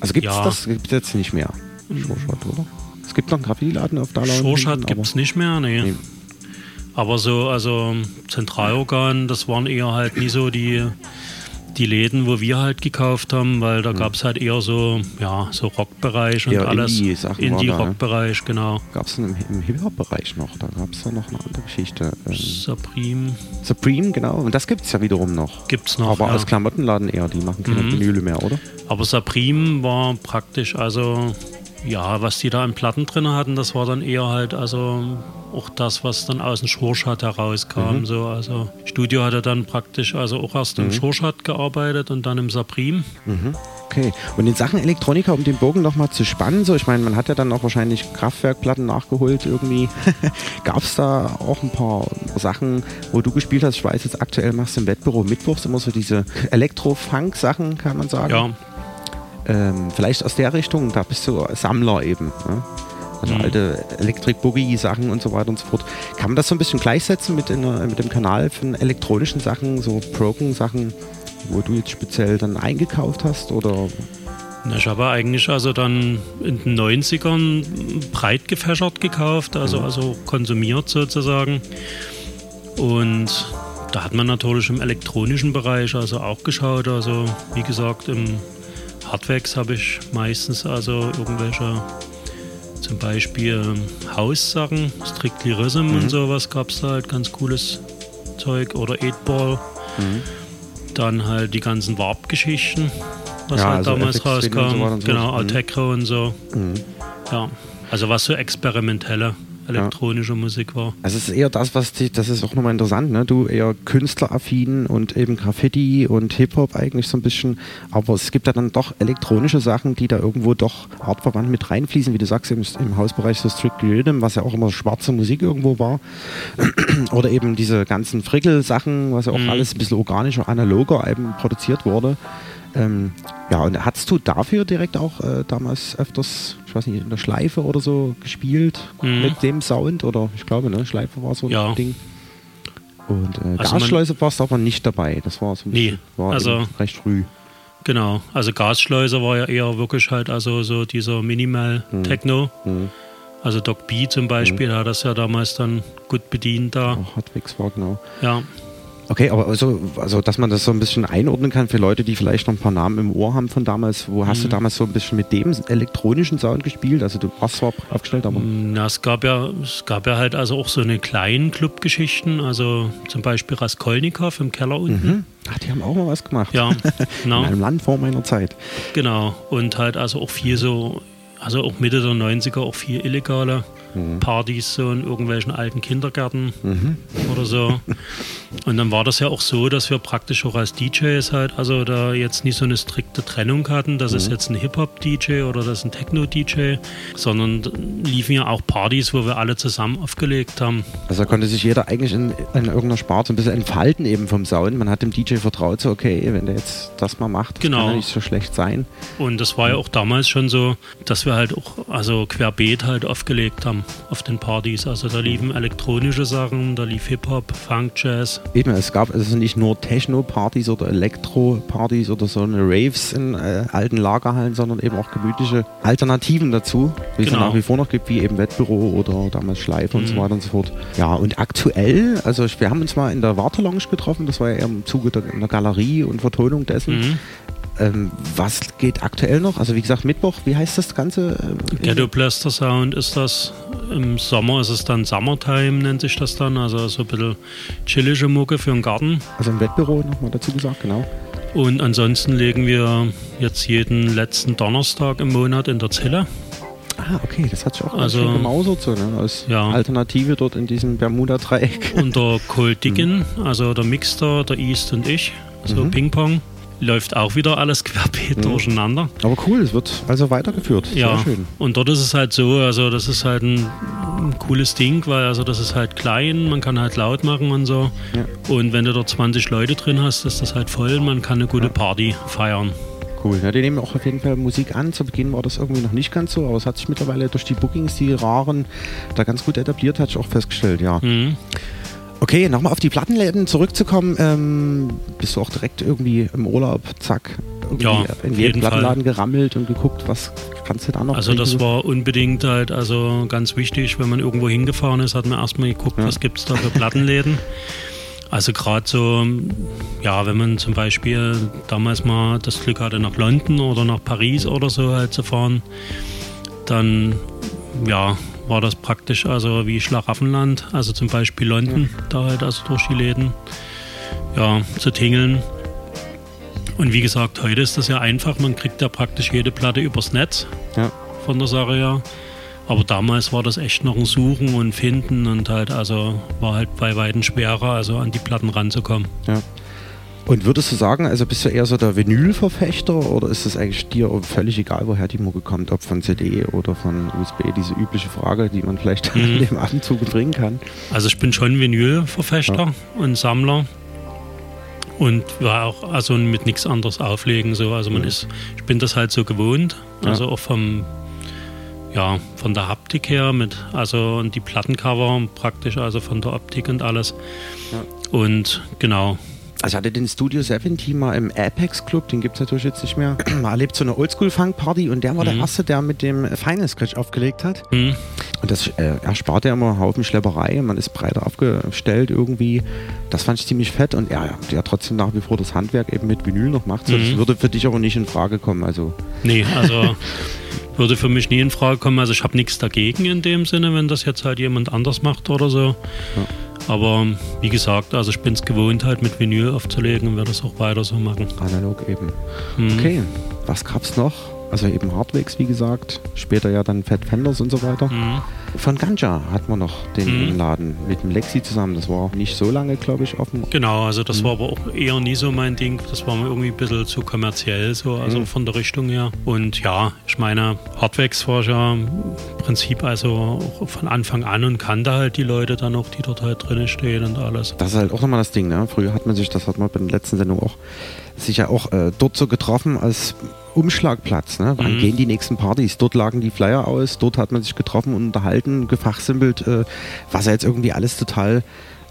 Also gibt es ja. das gibt's jetzt nicht mehr, Shoreshot, oder? Es gibt noch einen Graffiti-Laden auf Dalau.
Shoreshot gibt es nicht mehr, nee. nee. Aber so, also Zentralorgan, das waren eher halt nie so die die Läden, wo wir halt gekauft haben, weil da mhm. gab es halt eher so, ja, so Rockbereich und
ja,
alles.
Indie-Rockbereich,
Indie genau.
Gab es im, im Hip-Hop-Bereich noch, da gab es ja noch eine andere Geschichte.
Ähm, Supreme.
Supreme, genau. Und das gibt es ja wiederum noch.
Gibt es noch.
Aber
ja.
als Klamottenladen eher, die machen keine mhm. Vinyle mehr, oder?
Aber Supreme war praktisch, also ja, was die da an Platten drin hatten, das war dann eher halt also auch das, was dann aus dem Schurschat herauskam. Mhm. So, also Studio hatte dann praktisch also auch erst mhm. im Schurschat gearbeitet und dann im Saprim.
Mhm. Okay. Und in Sachen Elektronika, um den Bogen nochmal zu spannen, so ich meine, man hat ja dann auch wahrscheinlich Kraftwerkplatten nachgeholt irgendwie. Gab es da auch ein paar Sachen, wo du gespielt hast? Ich weiß jetzt aktuell machst du im Wettbüro mittwochs immer so diese Elektro-Funk-Sachen, kann man sagen.
Ja.
Ähm, vielleicht aus der Richtung, da bist du Sammler eben. Ne? Also mhm. alte Elektrik-Boogie-Sachen und so weiter und so fort. Kann man das so ein bisschen gleichsetzen mit, in, mit dem Kanal von elektronischen Sachen, so Broken-Sachen, wo du jetzt speziell dann eingekauft hast? Oder
na, ich habe eigentlich also dann in den 90ern breit gefächert gekauft, also, mhm. also konsumiert sozusagen. Und da hat man natürlich im elektronischen Bereich also auch geschaut. Also wie gesagt, im Hardwax habe ich meistens also irgendwelche zum Beispiel Haussachen, Strictly Rhythm mhm. und sowas gab es da halt ganz cooles Zeug oder 8-Ball. Mhm. Dann halt die ganzen Warp-Geschichten was ja, halt also damals rauskam. Und so genau, Altekro und so. Mhm. Ja, also was so experimentelle elektronische ja. Musik war.
Also es ist eher das, was dich, das ist auch nochmal interessant, ne? Du eher künstleraffin und eben Graffiti und Hip-Hop eigentlich so ein bisschen, aber es gibt ja dann doch elektronische Sachen, die da irgendwo doch artverwandt mit reinfließen, wie du sagst, im, im Hausbereich so Strictly Rhythm, was ja auch immer schwarze Musik irgendwo war. Oder eben diese ganzen Frickel-Sachen, was ja auch mhm. alles ein bisschen organischer, analoger eben produziert wurde. Ähm, ja, und hattest du dafür direkt auch äh, damals öfters, ich weiß nicht, in der Schleife oder so gespielt mhm. mit dem Sound? Oder ich glaube, ne, Schleife war so ein ja. Ding. Und äh, also Gasschleuse warst du aber nicht dabei. Das war so ein
nee,
war
also
recht früh.
Genau, also Gasschleuse war ja eher wirklich halt also so dieser Minimal-Techno. Mhm. mhm. Also Doc B zum Beispiel mhm. hat das ja damals dann gut bedient da.
Auch Hotwix war genau.
Ja.
Okay, aber also, also, dass man das so ein bisschen einordnen kann für Leute, die vielleicht noch ein paar Namen im Ohr haben von damals. Wo hast mhm. du damals so ein bisschen mit dem elektronischen Sound gespielt? Also du warst zwar aufgestellt, aber...
Na, es gab ja, es gab ja halt also auch so eine kleinen Clubgeschichten, also zum Beispiel Raskolnikow im Keller unten. Mhm.
Ach, die haben auch mal was gemacht.
Ja,
genau. In einem Land vor meiner Zeit.
Genau, und halt also auch viel so, also auch Mitte der 90er auch viel illegale mhm. Partys so in irgendwelchen alten Kindergärten mhm. oder so. Und dann war das ja auch so, dass wir praktisch auch als DJs halt, also da jetzt nicht so eine strikte Trennung hatten, das mhm. ist jetzt ein Hip-Hop-DJ oder das ist ein Techno-DJ, sondern liefen ja auch Partys, wo wir alle zusammen aufgelegt haben.
Also da konnte sich jeder eigentlich in, in irgendeiner Sparte so ein bisschen entfalten eben vom Sound. Man hat dem DJ vertraut, so okay, wenn der jetzt das mal macht, das
genau. kann
ja nicht so schlecht sein.
Und das war ja auch damals schon so, dass wir halt auch also querbeet halt aufgelegt haben auf den Partys. Also da liefen elektronische Sachen, da lief Hip-Hop, Funk, Jazz.
Eben, es gab also nicht nur Techno-Partys oder Elektro-Partys oder so eine Raves in äh, alten Lagerhallen, sondern eben auch gemütliche Alternativen dazu, wie genau. es nach wie vor noch gibt, wie eben Wettbüro oder damals Schleife mhm. und so mhm. weiter und so fort. Ja, und aktuell, also wir haben uns mal in der Wartelounge getroffen, das war ja eher im Zuge der, der Galerie und Vertonung dessen. Mhm. Ähm, was geht aktuell noch? Also wie gesagt, Mittwoch, wie heißt das Ganze?
Ghetto Blaster Sound ist das. Im Sommer ist es dann Summertime, nennt sich das dann. Also so ein bisschen chillige Mucke für den Garten.
Also im Wettbüro nochmal dazu gesagt, genau.
Und ansonsten legen wir jetzt jeden letzten Donnerstag im Monat in der Zelle.
Ah, okay, das hat sich auch also, gemausert so, ne? als ja. Alternative dort in diesem Bermuda-Dreieck.
Und der Cold Diggin, hm. also der Mixter, der East und ich, so mhm. Ping-Pong läuft auch wieder alles querbeet mhm. durcheinander.
Aber cool, es wird also weitergeführt.
Ja, Sehr schön. Und dort ist es halt so, also das ist halt ein, ein, cooles Ding, weil also das ist halt klein, man kann halt laut machen und so. Ja. Und wenn du dort 20 Leute drin hast, ist das halt voll, man kann eine gute ja. Party feiern.
Cool. Ja, die nehmen auch auf jeden Fall Musik an. Zu Beginn war das irgendwie noch nicht ganz so, aber es hat sich mittlerweile durch die Bookings, die raren, da ganz gut etabliert, hat sich auch festgestellt, ja. Mhm. Okay, nochmal auf die Plattenläden zurückzukommen. Ähm, bist du auch direkt irgendwie im Urlaub, zack,
ja,
in jeden Plattenladen Fall. gerammelt und geguckt, was kannst du da noch
Also das war unbedingt halt also ganz wichtig, wenn man irgendwo hingefahren ist, hat man erstmal geguckt, ja. was gibt es da für Plattenläden. Also gerade so, ja, wenn man zum Beispiel damals mal das Glück hatte, nach London oder nach Paris oder so halt zu fahren, dann ja, war das praktisch also wie Schlaraffenland, also zum Beispiel London, ja. da halt also durch die Läden ja, zu tingeln. Und wie gesagt, heute ist das ja einfach, man kriegt ja praktisch jede Platte übers Netz ja. von der Sache her. Aber damals war das echt noch ein Suchen und Finden und halt, also war halt bei Weitem schwerer, also an die Platten ranzukommen.
Ja. Und würdest du sagen, also bist du eher so der Vinylverfechter oder ist es eigentlich dir völlig egal, woher die Mucke kommt, ob von CD oder von USB, diese übliche Frage, die man vielleicht mhm. in dem Atemzug bringen kann?
Also ich bin schon Vinylverfechter ja. und Sammler und war auch also mit nichts anderes auflegen so. Also man mhm. ist, ich bin das halt so gewohnt, also ja. auch vom ja, von der Haptik her mit, also und die Plattencover praktisch, also von der Optik und alles. Ja. Und genau,
also ich hatte den Studio 17 mal im Apex Club, den gibt es natürlich jetzt nicht mehr. Man erlebt so eine Oldschool-Funk-Party und der war mhm. der Erste, der mit dem Final Scratch aufgelegt hat. Mhm. Und das äh, erspart ja immer einen Haufen Schlepperei. Man ist breiter aufgestellt irgendwie. Das fand ich ziemlich fett und er, der trotzdem nach wie vor das Handwerk eben mit Vinyl noch macht. So, mhm. Das würde für dich aber nicht in Frage kommen. Also.
Nee, also würde für mich nie in Frage kommen. Also ich habe nichts dagegen in dem Sinne, wenn das jetzt halt jemand anders macht oder so. Ja. Aber wie gesagt, also ich bin es gewohnt, halt mit Vinyl aufzulegen und werde das auch weiter so machen.
Analog eben. Mhm. Okay, was gab's noch? Also eben Hardwax, wie gesagt, später ja dann Fat Fenders und so weiter. Mhm. Von Ganja hat man noch den mhm. Laden mit dem Lexi zusammen. Das war nicht so lange, glaube ich, offen.
Genau, also das mhm. war aber auch eher nie so mein Ding. Das war mir irgendwie ein bisschen zu kommerziell, so, also mhm. von der Richtung her. Und ja, ich meine, Hardwax war ja im Prinzip also von Anfang an und kannte halt die Leute dann auch, die dort halt drinnen stehen und alles.
Das ist halt auch nochmal das Ding, ne? Früher hat man sich, das hat man bei den letzten Sendungen auch sich ja auch äh, dort so getroffen als Umschlagplatz. Ne? Wann mhm. gehen die nächsten Partys? Dort lagen die Flyer aus, dort hat man sich getroffen und unterhalten, gefachsimpelt, äh, was ja jetzt irgendwie alles total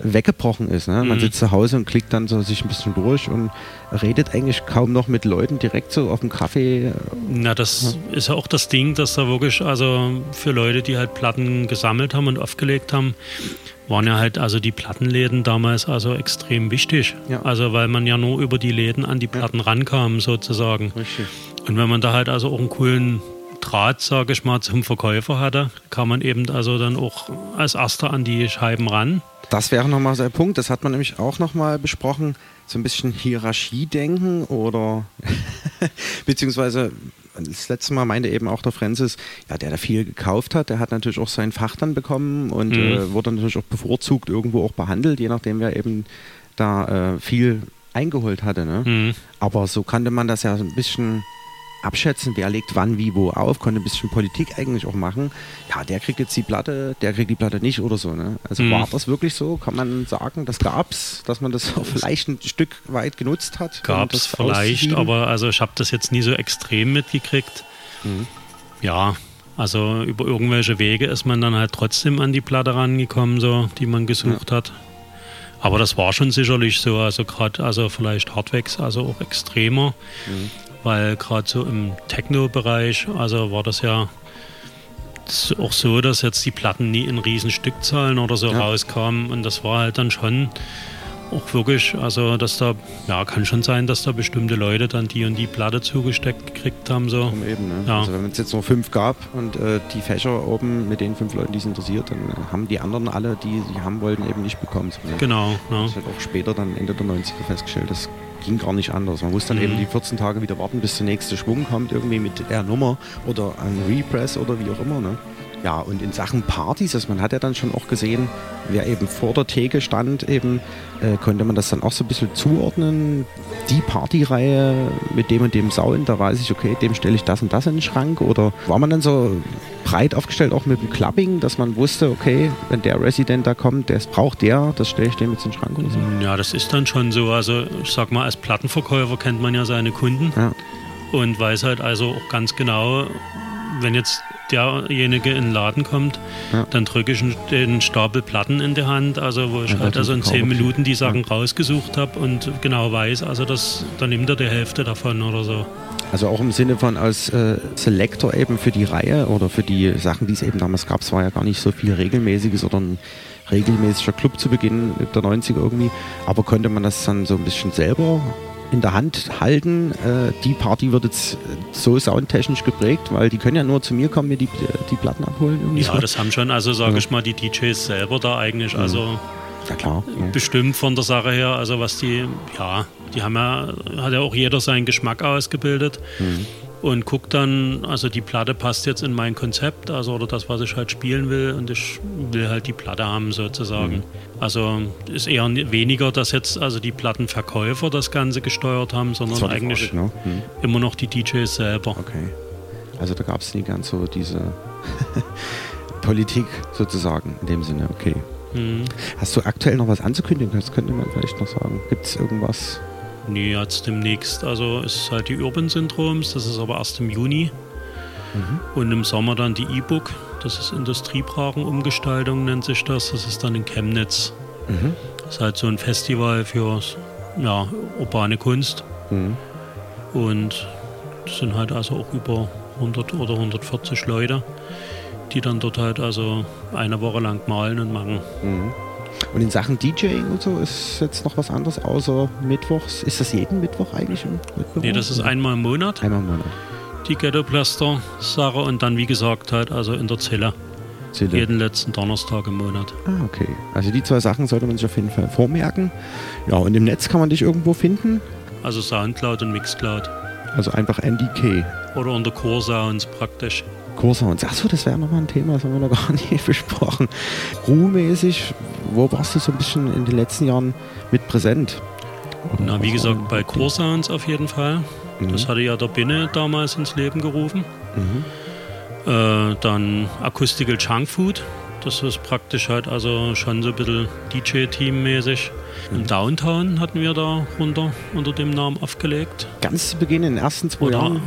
weggebrochen ist. Ne? Man mhm. sitzt zu Hause und klickt dann so sich ein bisschen durch und redet eigentlich kaum noch mit Leuten direkt so auf dem Kaffee.
Na, das ja. ist ja auch das Ding, dass da wirklich, also für Leute, die halt Platten gesammelt haben und aufgelegt haben, waren ja halt also die Plattenläden damals also extrem wichtig. Ja. Also weil man ja nur über die Läden an die Platten ja. rankam sozusagen. Richtig. Und wenn man da halt also auch einen coolen Draht, sage ich mal, zum Verkäufer hatte, kam man eben also dann auch als erster an die Scheiben ran.
Das wäre nochmal so ein Punkt, das hat man nämlich auch nochmal besprochen, so ein bisschen Hierarchiedenken oder beziehungsweise das letzte Mal meinte eben auch der Francis, ja, der da viel gekauft hat, der hat natürlich auch sein Fach dann bekommen und mhm. äh, wurde natürlich auch bevorzugt irgendwo auch behandelt, je nachdem wer eben da äh, viel eingeholt hatte. Ne? Mhm. Aber so kannte man das ja so ein bisschen abschätzen, wer legt wann, wie, wo auf, konnte ein bisschen Politik eigentlich auch machen. Ja, der kriegt jetzt die Platte, der kriegt die Platte nicht oder so. Ne? Also mhm. war das wirklich so? Kann man sagen, das gab's, dass man das vielleicht ein Stück weit genutzt hat?
Gab es vielleicht, aber also ich habe das jetzt nie so extrem mitgekriegt. Mhm. Ja, also über irgendwelche Wege ist man dann halt trotzdem an die Platte rangekommen, so, die man gesucht ja. hat. Aber das war schon sicherlich so, also gerade, also vielleicht Hardwax, also auch extremer. Mhm weil gerade so im Techno-Bereich, also war das ja auch so, dass jetzt die Platten nie in riesen Stückzahlen oder so ja. rauskamen und das war halt dann schon auch wirklich, also dass da, ja, kann schon sein, dass da bestimmte Leute dann die und die Platte zugesteckt gekriegt haben. So.
Eben, ne? ja. Also wenn es jetzt nur fünf gab und äh, die Fächer oben mit den fünf Leuten, die es interessiert, dann haben die anderen alle, die sie haben wollten, eben nicht bekommen. So,
ne? Genau. Ja.
Das wird auch später dann Ende der 90er festgestellt, das ging gar nicht anders. Man muss dann mhm. eben die 14 Tage wieder warten, bis der nächste Schwung kommt, irgendwie mit der Nummer oder ein Repress oder wie auch immer. Ne? Ja, und in Sachen Partys, also man hat ja dann schon auch gesehen, wer eben vor der Theke stand, eben äh, konnte man das dann auch so ein bisschen zuordnen. Die Partyreihe mit dem und dem Sound, da weiß ich, okay, dem stelle ich das und das in den Schrank. Oder war man dann so breit aufgestellt, auch mit dem Clubbing, dass man wusste, okay, wenn der Resident da kommt, der braucht der, das stelle ich dem jetzt in den Schrank oder so?
Ja, das ist dann schon so. Also ich sag mal, als Plattenverkäufer kennt man ja seine Kunden. Ja. Und weiß halt also auch ganz genau, wenn jetzt derjenige in den Laden kommt, ja. dann drücke ich den Stapel Platten in die Hand, also wo ich ja, halt also in zehn Minuten die Sachen rausgesucht habe und genau weiß, also das, dann nimmt er die Hälfte davon oder so.
Also auch im Sinne von als äh, Selector eben für die Reihe oder für die Sachen, die es eben damals gab, es war ja gar nicht so viel Regelmäßiges oder ein regelmäßiger Club zu Beginn der 90er irgendwie, aber konnte man das dann so ein bisschen selber in der Hand halten. Äh, die Party wird jetzt so soundtechnisch geprägt, weil die können ja nur zu mir kommen, mir die, die Platten abholen.
Ja, so. das haben schon, also sage ja. ich mal, die DJs selber da eigentlich, mhm. also
ja, klar.
Ja. bestimmt von der Sache her, also was die, ja, die haben ja, hat ja auch jeder seinen Geschmack ausgebildet. Mhm und gucke dann, also die Platte passt jetzt in mein Konzept, also oder das, was ich halt spielen will und ich will halt die Platte haben sozusagen. Mhm. Also ist eher weniger, dass jetzt also die Plattenverkäufer das Ganze gesteuert haben, sondern eigentlich Frage, ne? mhm. immer noch die DJs selber.
Okay. Also da gab es nie ganz so diese Politik sozusagen in dem Sinne, okay. Mhm. Hast du aktuell noch was anzukündigen? Das könnte man vielleicht noch sagen. Gibt es irgendwas?
Nee, jetzt demnächst. Also ist halt die Urban Syndroms, das ist aber erst im Juni. Mhm. Und im Sommer dann die E-Book, das ist Industriebrachenumgestaltung, nennt sich das. Das ist dann in Chemnitz. Mhm. Das ist halt so ein Festival für ja, urbane Kunst. Mhm. Und es sind halt also auch über 100 oder 140 Leute, die dann dort halt also eine Woche lang malen und machen.
Und in Sachen DJing und so ist jetzt noch was anderes außer Mittwochs. Ist das jeden Mittwoch eigentlich im?
Nee, das ist einmal im Monat.
Einmal im Monat.
Die Ghetto Plaster Sache und dann wie gesagt halt also in der Zelle. Zelle. Jeden letzten Donnerstag im Monat.
Ah, okay. Also die zwei Sachen sollte man sich auf jeden Fall vormerken. Ja, und im Netz kann man dich irgendwo finden?
Also Soundcloud und Mixcloud.
Also einfach NDK.
Oder unter Core Sounds praktisch.
Core Sounds. Achso, das wäre nochmal ein Thema, das haben wir noch gar nicht besprochen. Ruhmäßig, wo warst du so ein bisschen in den letzten Jahren mit präsent?
Oder Na, wie gesagt, bei Sounds auf jeden Fall. Mhm. Das hatte ja der Binne damals ins Leben gerufen. Mhm. Äh, dann Acoustical Junk Food. Das ist praktisch halt also schon so ein bisschen DJ-Team-mäßig. Im Downtown hatten wir da runter unter dem Namen aufgelegt.
Ganz zu Beginn in den ersten zwei
oder,
Jahren?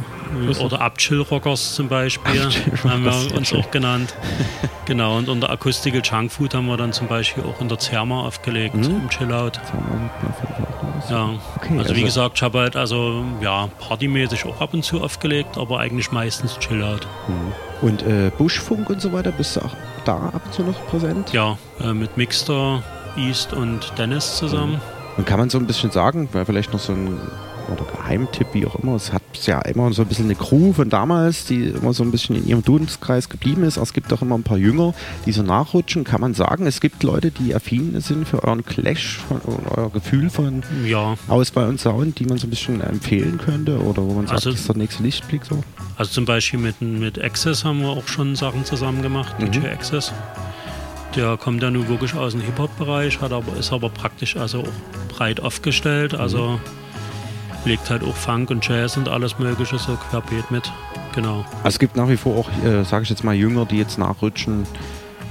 Oder Upchill Rockers zum Beispiel, haben wir uns auch genannt. genau, und unter Acoustical Junk Food haben wir dann zum Beispiel auch unter Zerma aufgelegt, mhm. im Chillout. Ja, okay, also, also, wie gesagt, ich habe halt also ja, partymäßig auch ab und zu aufgelegt, aber eigentlich meistens Chillout.
Mhm. Und äh, Buschfunk und so weiter, bist du auch da ab und zu noch präsent?
Ja, äh, mit Mixter, East und Dennis zusammen.
Und mhm. kann man so ein bisschen sagen, weil vielleicht noch so ein oder Geheimtipp, wie auch immer. Es hat ja immer so ein bisschen eine Crew von damals, die immer so ein bisschen in ihrem Dunstkreis geblieben ist. Es gibt auch immer ein paar Jünger, die so nachrutschen. Kann man sagen, es gibt Leute, die affin sind für euren Clash, von, euer Gefühl von
ja.
Auswahl und Sound, die man so ein bisschen empfehlen könnte oder wo man sagt, also, das ist der nächste Lichtblick so?
Also zum Beispiel mit, mit Access haben wir auch schon Sachen zusammen gemacht, mhm. DJ Access. Der kommt ja nun wirklich aus dem Hip-Hop-Bereich, hat aber, ist aber praktisch also auch breit aufgestellt. Also mhm legt halt auch Funk und Jazz und alles Mögliche so querbeet mit. Genau.
Also es gibt nach wie vor auch, äh, sage ich jetzt mal, Jünger, die jetzt nachrutschen,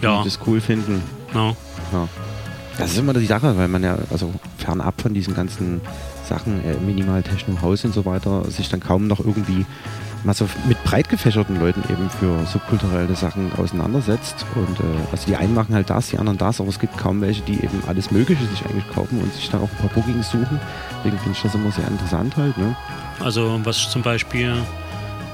ja. das cool finden.
Ja.
ja. Das ist immer die Sache, weil man ja, also fernab von diesen ganzen Sachen, äh, Minimal Techno House und so weiter, sich dann kaum noch irgendwie mal so mit breit gefächerten Leuten eben für subkulturelle Sachen auseinandersetzt. Und äh, also die einen machen halt das, die anderen das, aber es gibt kaum welche, die eben alles Mögliche sich eigentlich kaufen und sich dann auch ein paar Bookings suchen. Deswegen finde ich das immer sehr interessant halt. Ne?
Also was ich zum Beispiel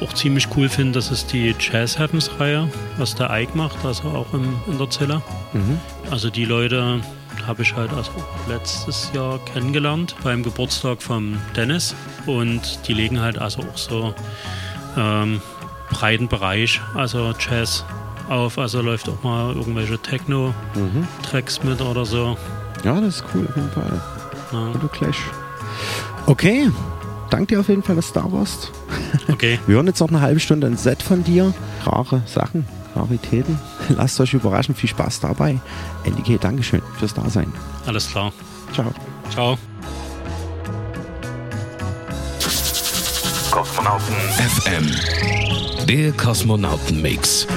auch ziemlich cool finde, das ist die Jazz Heavens Reihe, was der Ike macht, also auch im, in der Zelle. Mhm. Also die Leute habe ich halt also letztes Jahr kennengelernt beim Geburtstag von Dennis und die legen halt also auch so ähm, breiten Bereich, also Jazz auf, also läuft auch mal irgendwelche Techno-Tracks mhm. mit oder so.
Ja, das ist cool auf jeden Fall. Ja. Oder Clash. Okay, danke dir auf jeden Fall, dass du da warst.
Okay.
Wir hören jetzt noch eine halbe Stunde ein Set von dir. Rare Sachen, Raritäten. Lasst euch überraschen, viel Spaß dabei. NDK, Dankeschön fürs Dasein.
Alles klar.
Ciao.
Ciao.
Kosmonauten FM. Der Kosmonauten-Mix.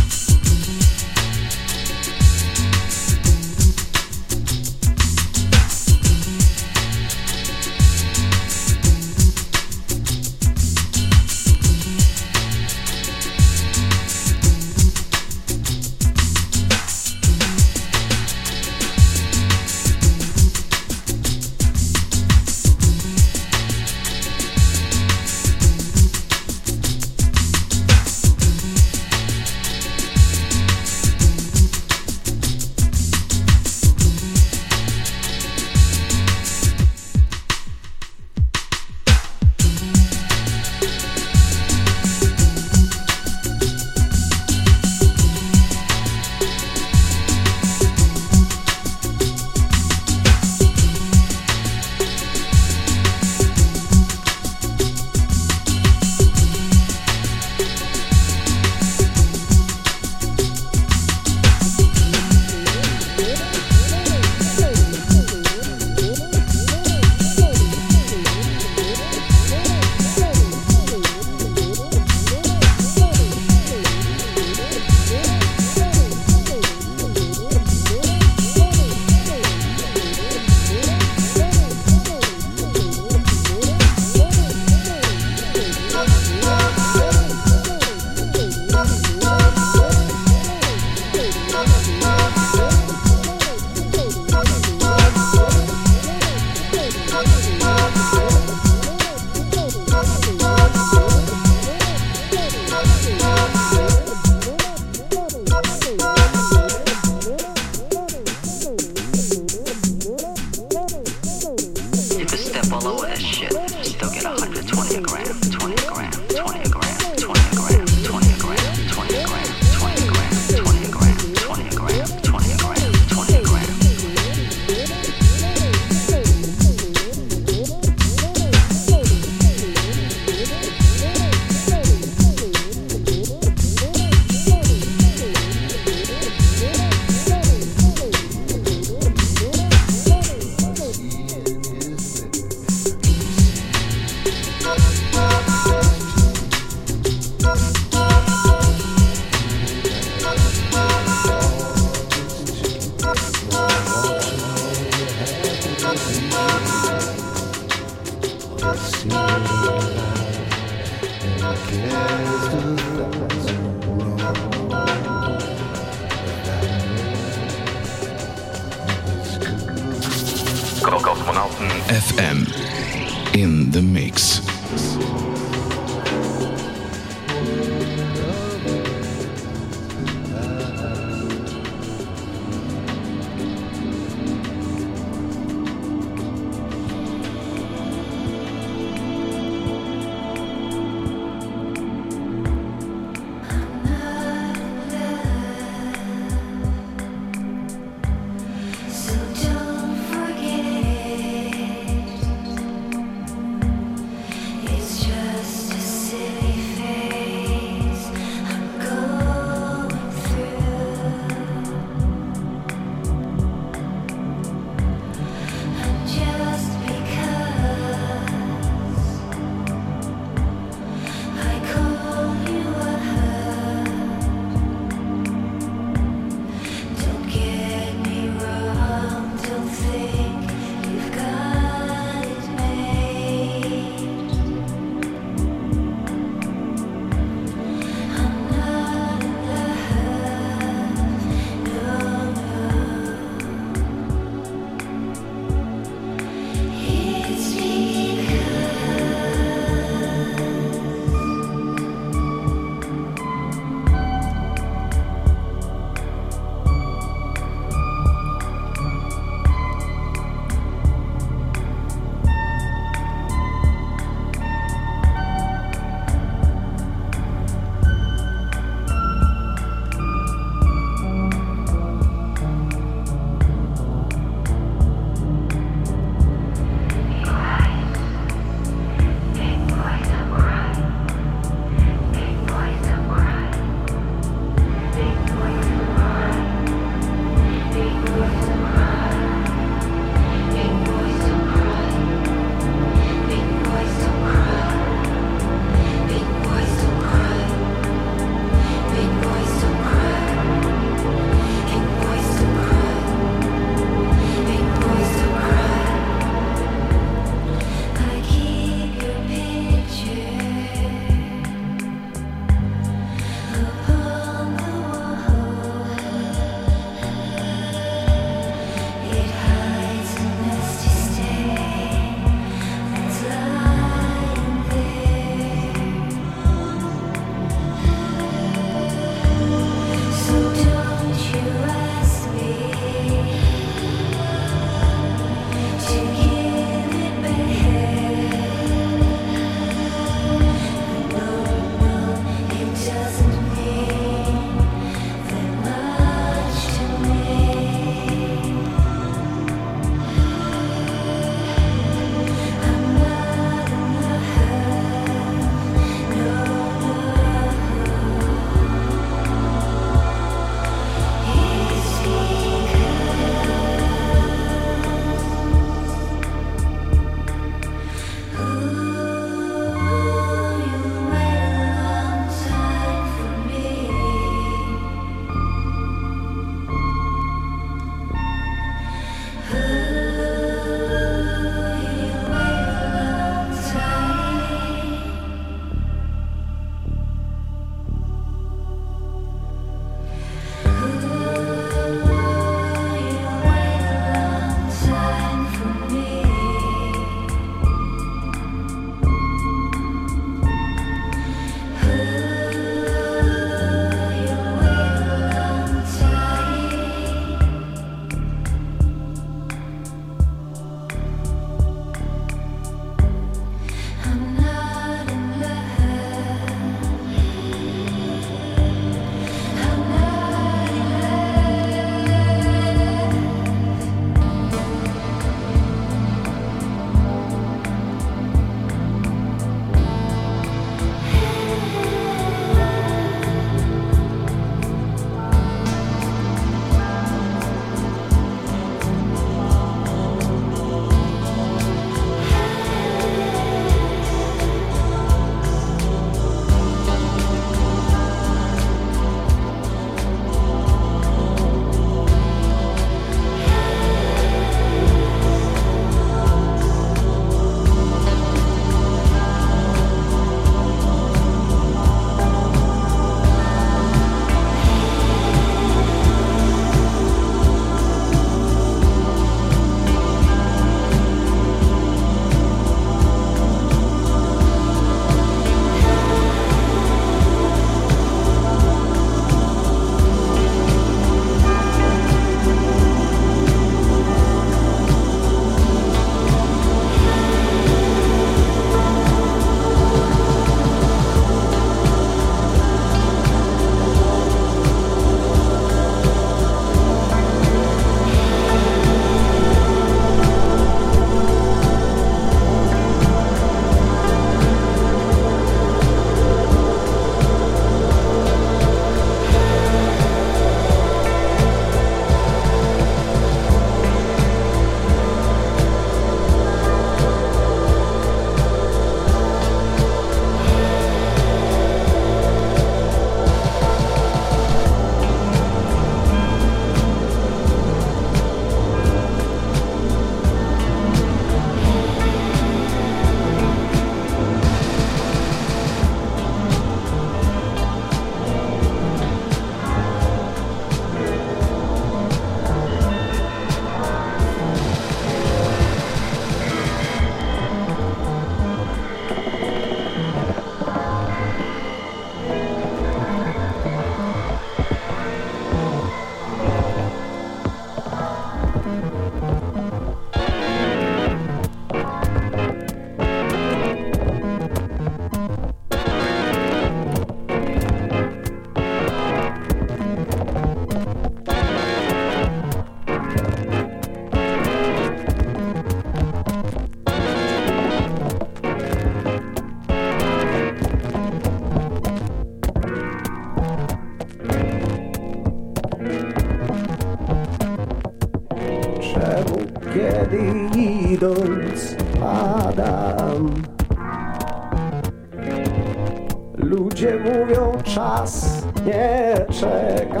Ludzie mówią, czas nie czeka.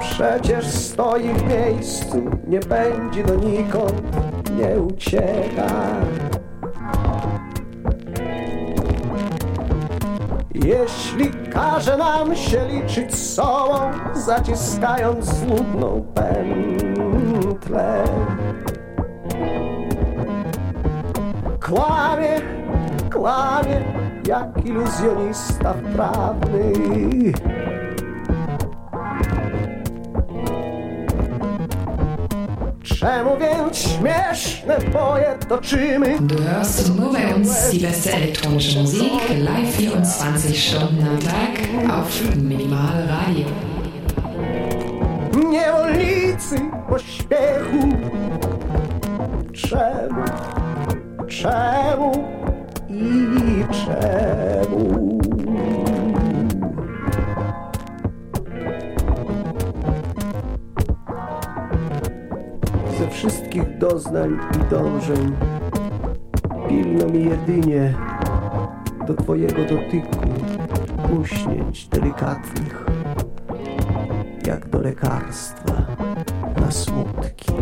Przecież stoi w miejscu, nie będzie donikąd, nie ucieka. Jeśli każe nam się liczyć sobą, zaciskając złudną iluzjonista wprawny. Czemu więc śmieszne boje toczymy?
Du hörst nur bei uns die beste elektronische Musik, live 24 Stunden am Tag auf Minimal Radio.
Niewolnicy pośpiechu Czemu, czemu i czemu? Ze wszystkich doznań i dążeń pilno mi jedynie do Twojego dotyku, uśnięć delikatnych, jak do lekarstwa na smutki.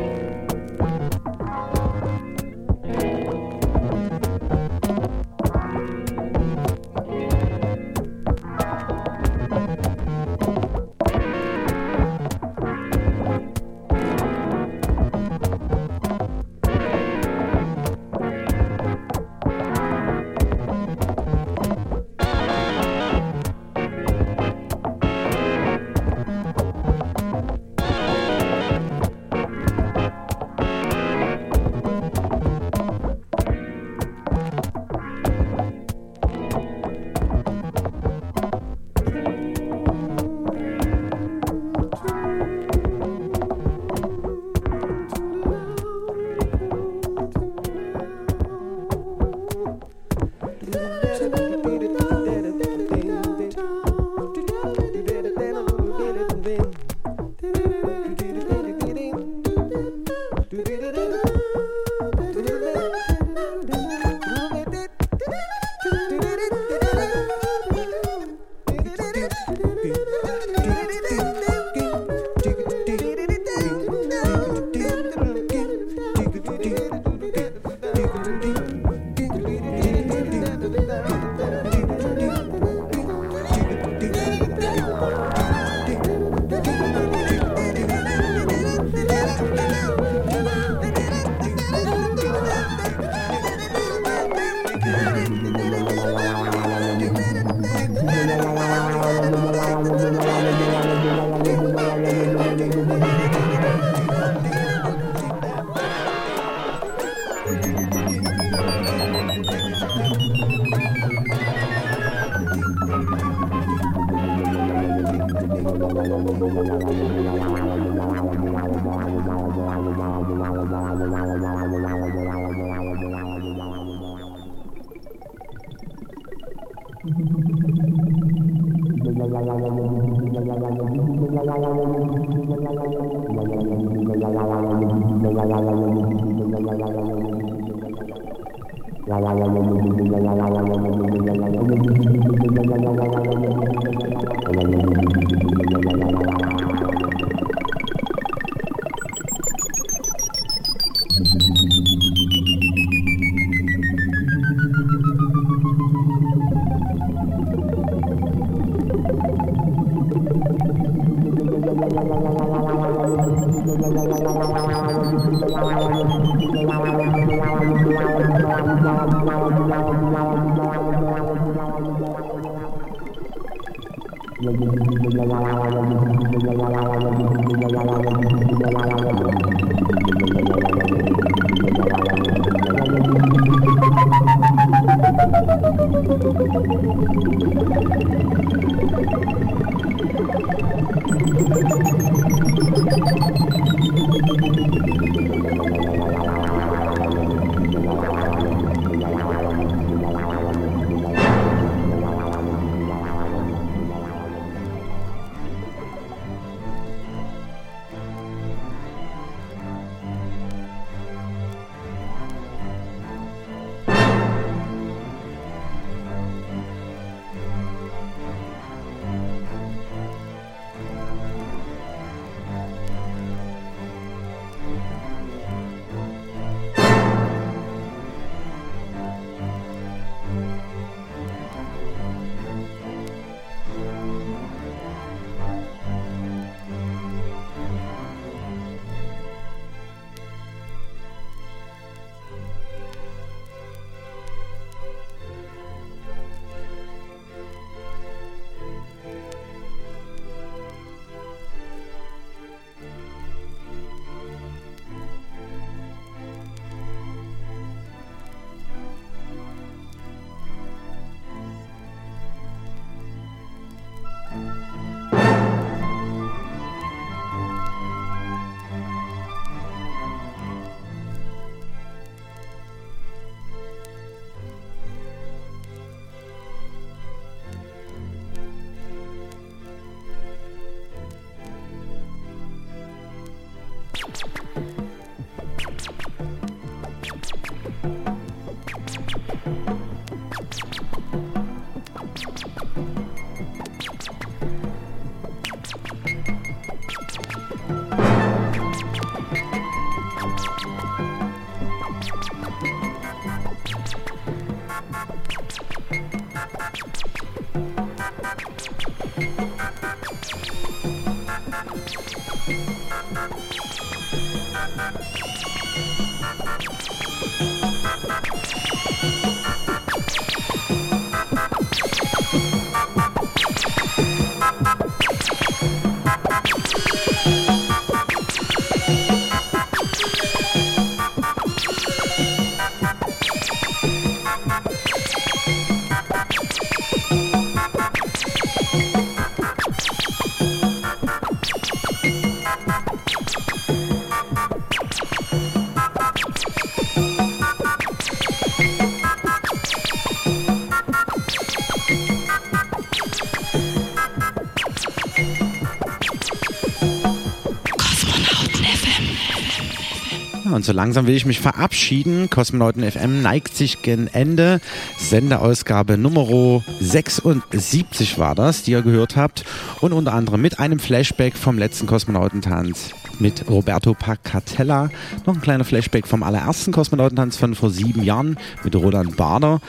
Und so langsam will ich mich verabschieden. Kosmonauten FM neigt sich gen Ende. Sendeausgabe Nummer 76 war das, die ihr gehört habt. Und unter anderem mit einem Flashback vom letzten Kosmonautentanz mit Roberto Pacatella. Noch ein kleiner Flashback vom allerersten Kosmonautentanz von vor sieben Jahren mit Roland Bader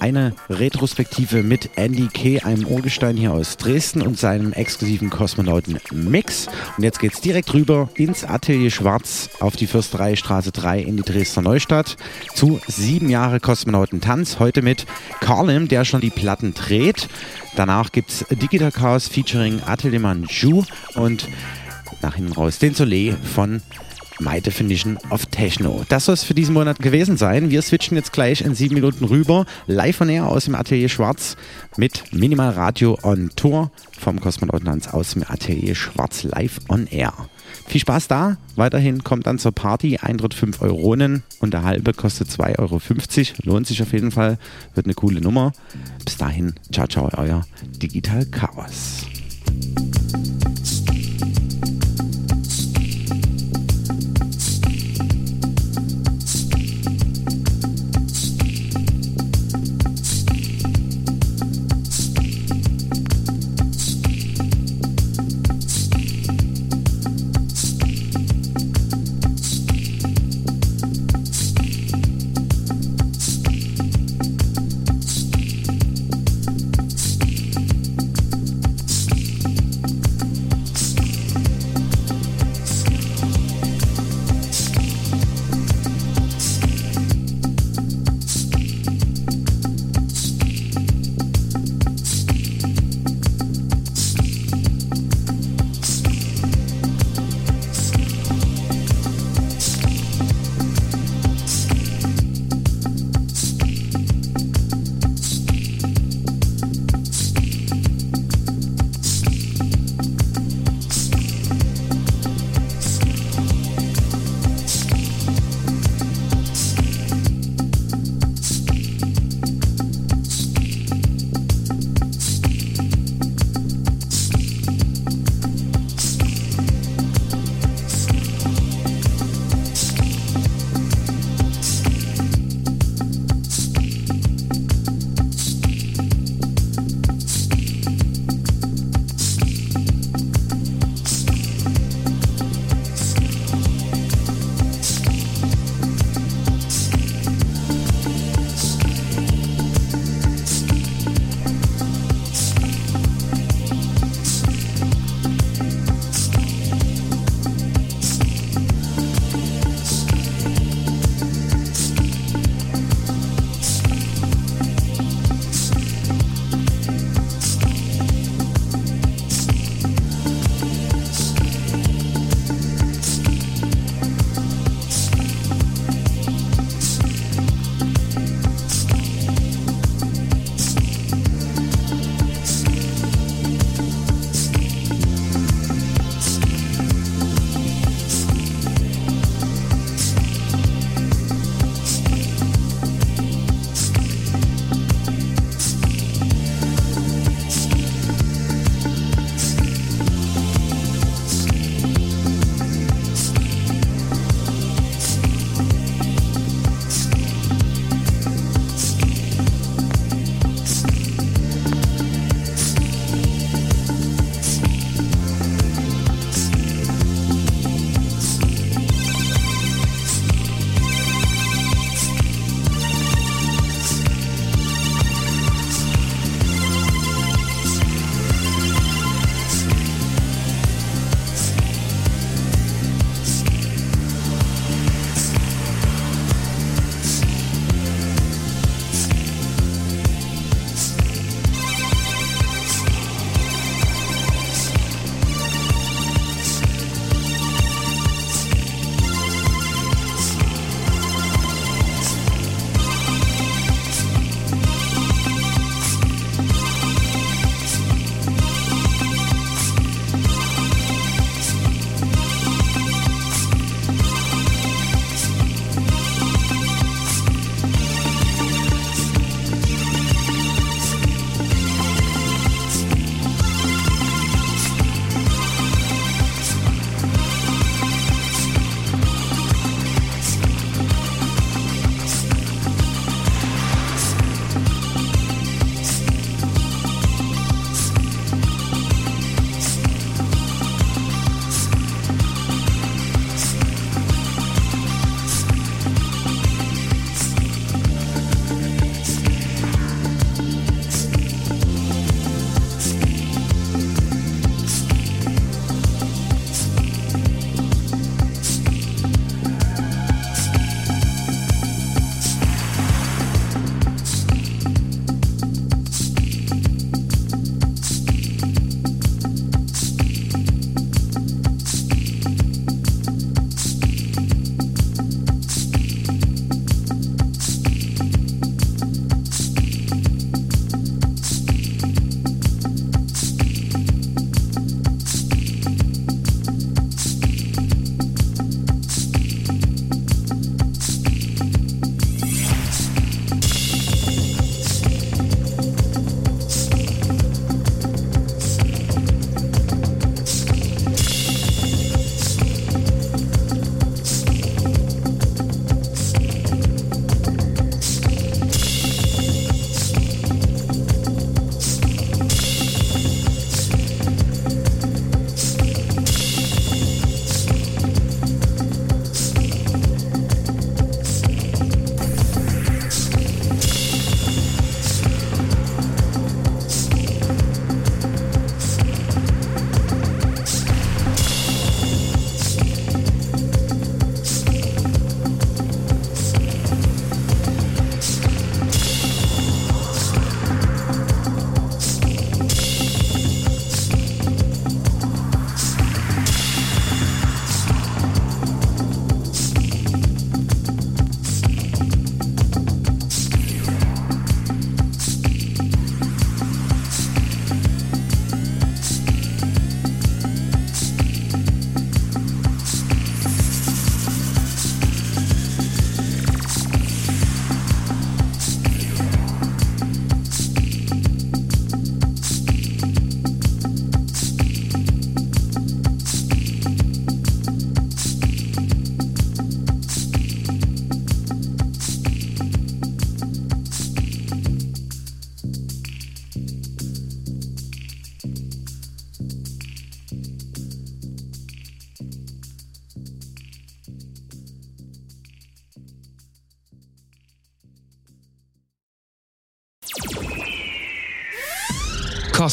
eine Retrospektive mit Andy K., einem Urgestein hier aus Dresden und seinem exklusiven Kosmonauten-Mix. Und jetzt geht's direkt rüber ins Atelier Schwarz auf die Fürsterei Straße 3 in die Dresdner Neustadt zu sieben Jahre Kosmonautentanz. Heute mit Carlim, der schon die Platten dreht. Danach gibt's Digital Chaos featuring Atelier Manju und nach hinten raus den Soleil von My Definition of Techno. Das soll es für diesen Monat gewesen sein. Wir switchen jetzt gleich in sieben Minuten rüber. Live on Air aus dem Atelier Schwarz mit Minimal Radio on Tour vom Kosmonautentanz aus dem Atelier Schwarz live on Air. Viel Spaß da. Weiterhin kommt dann zur Party. Eintritt 5 Euronen und der halbe kostet 2,50 Euro. Lohnt sich auf jeden Fall. Wird eine coole Nummer. Bis dahin, ciao, ciao, euer Digital Chaos.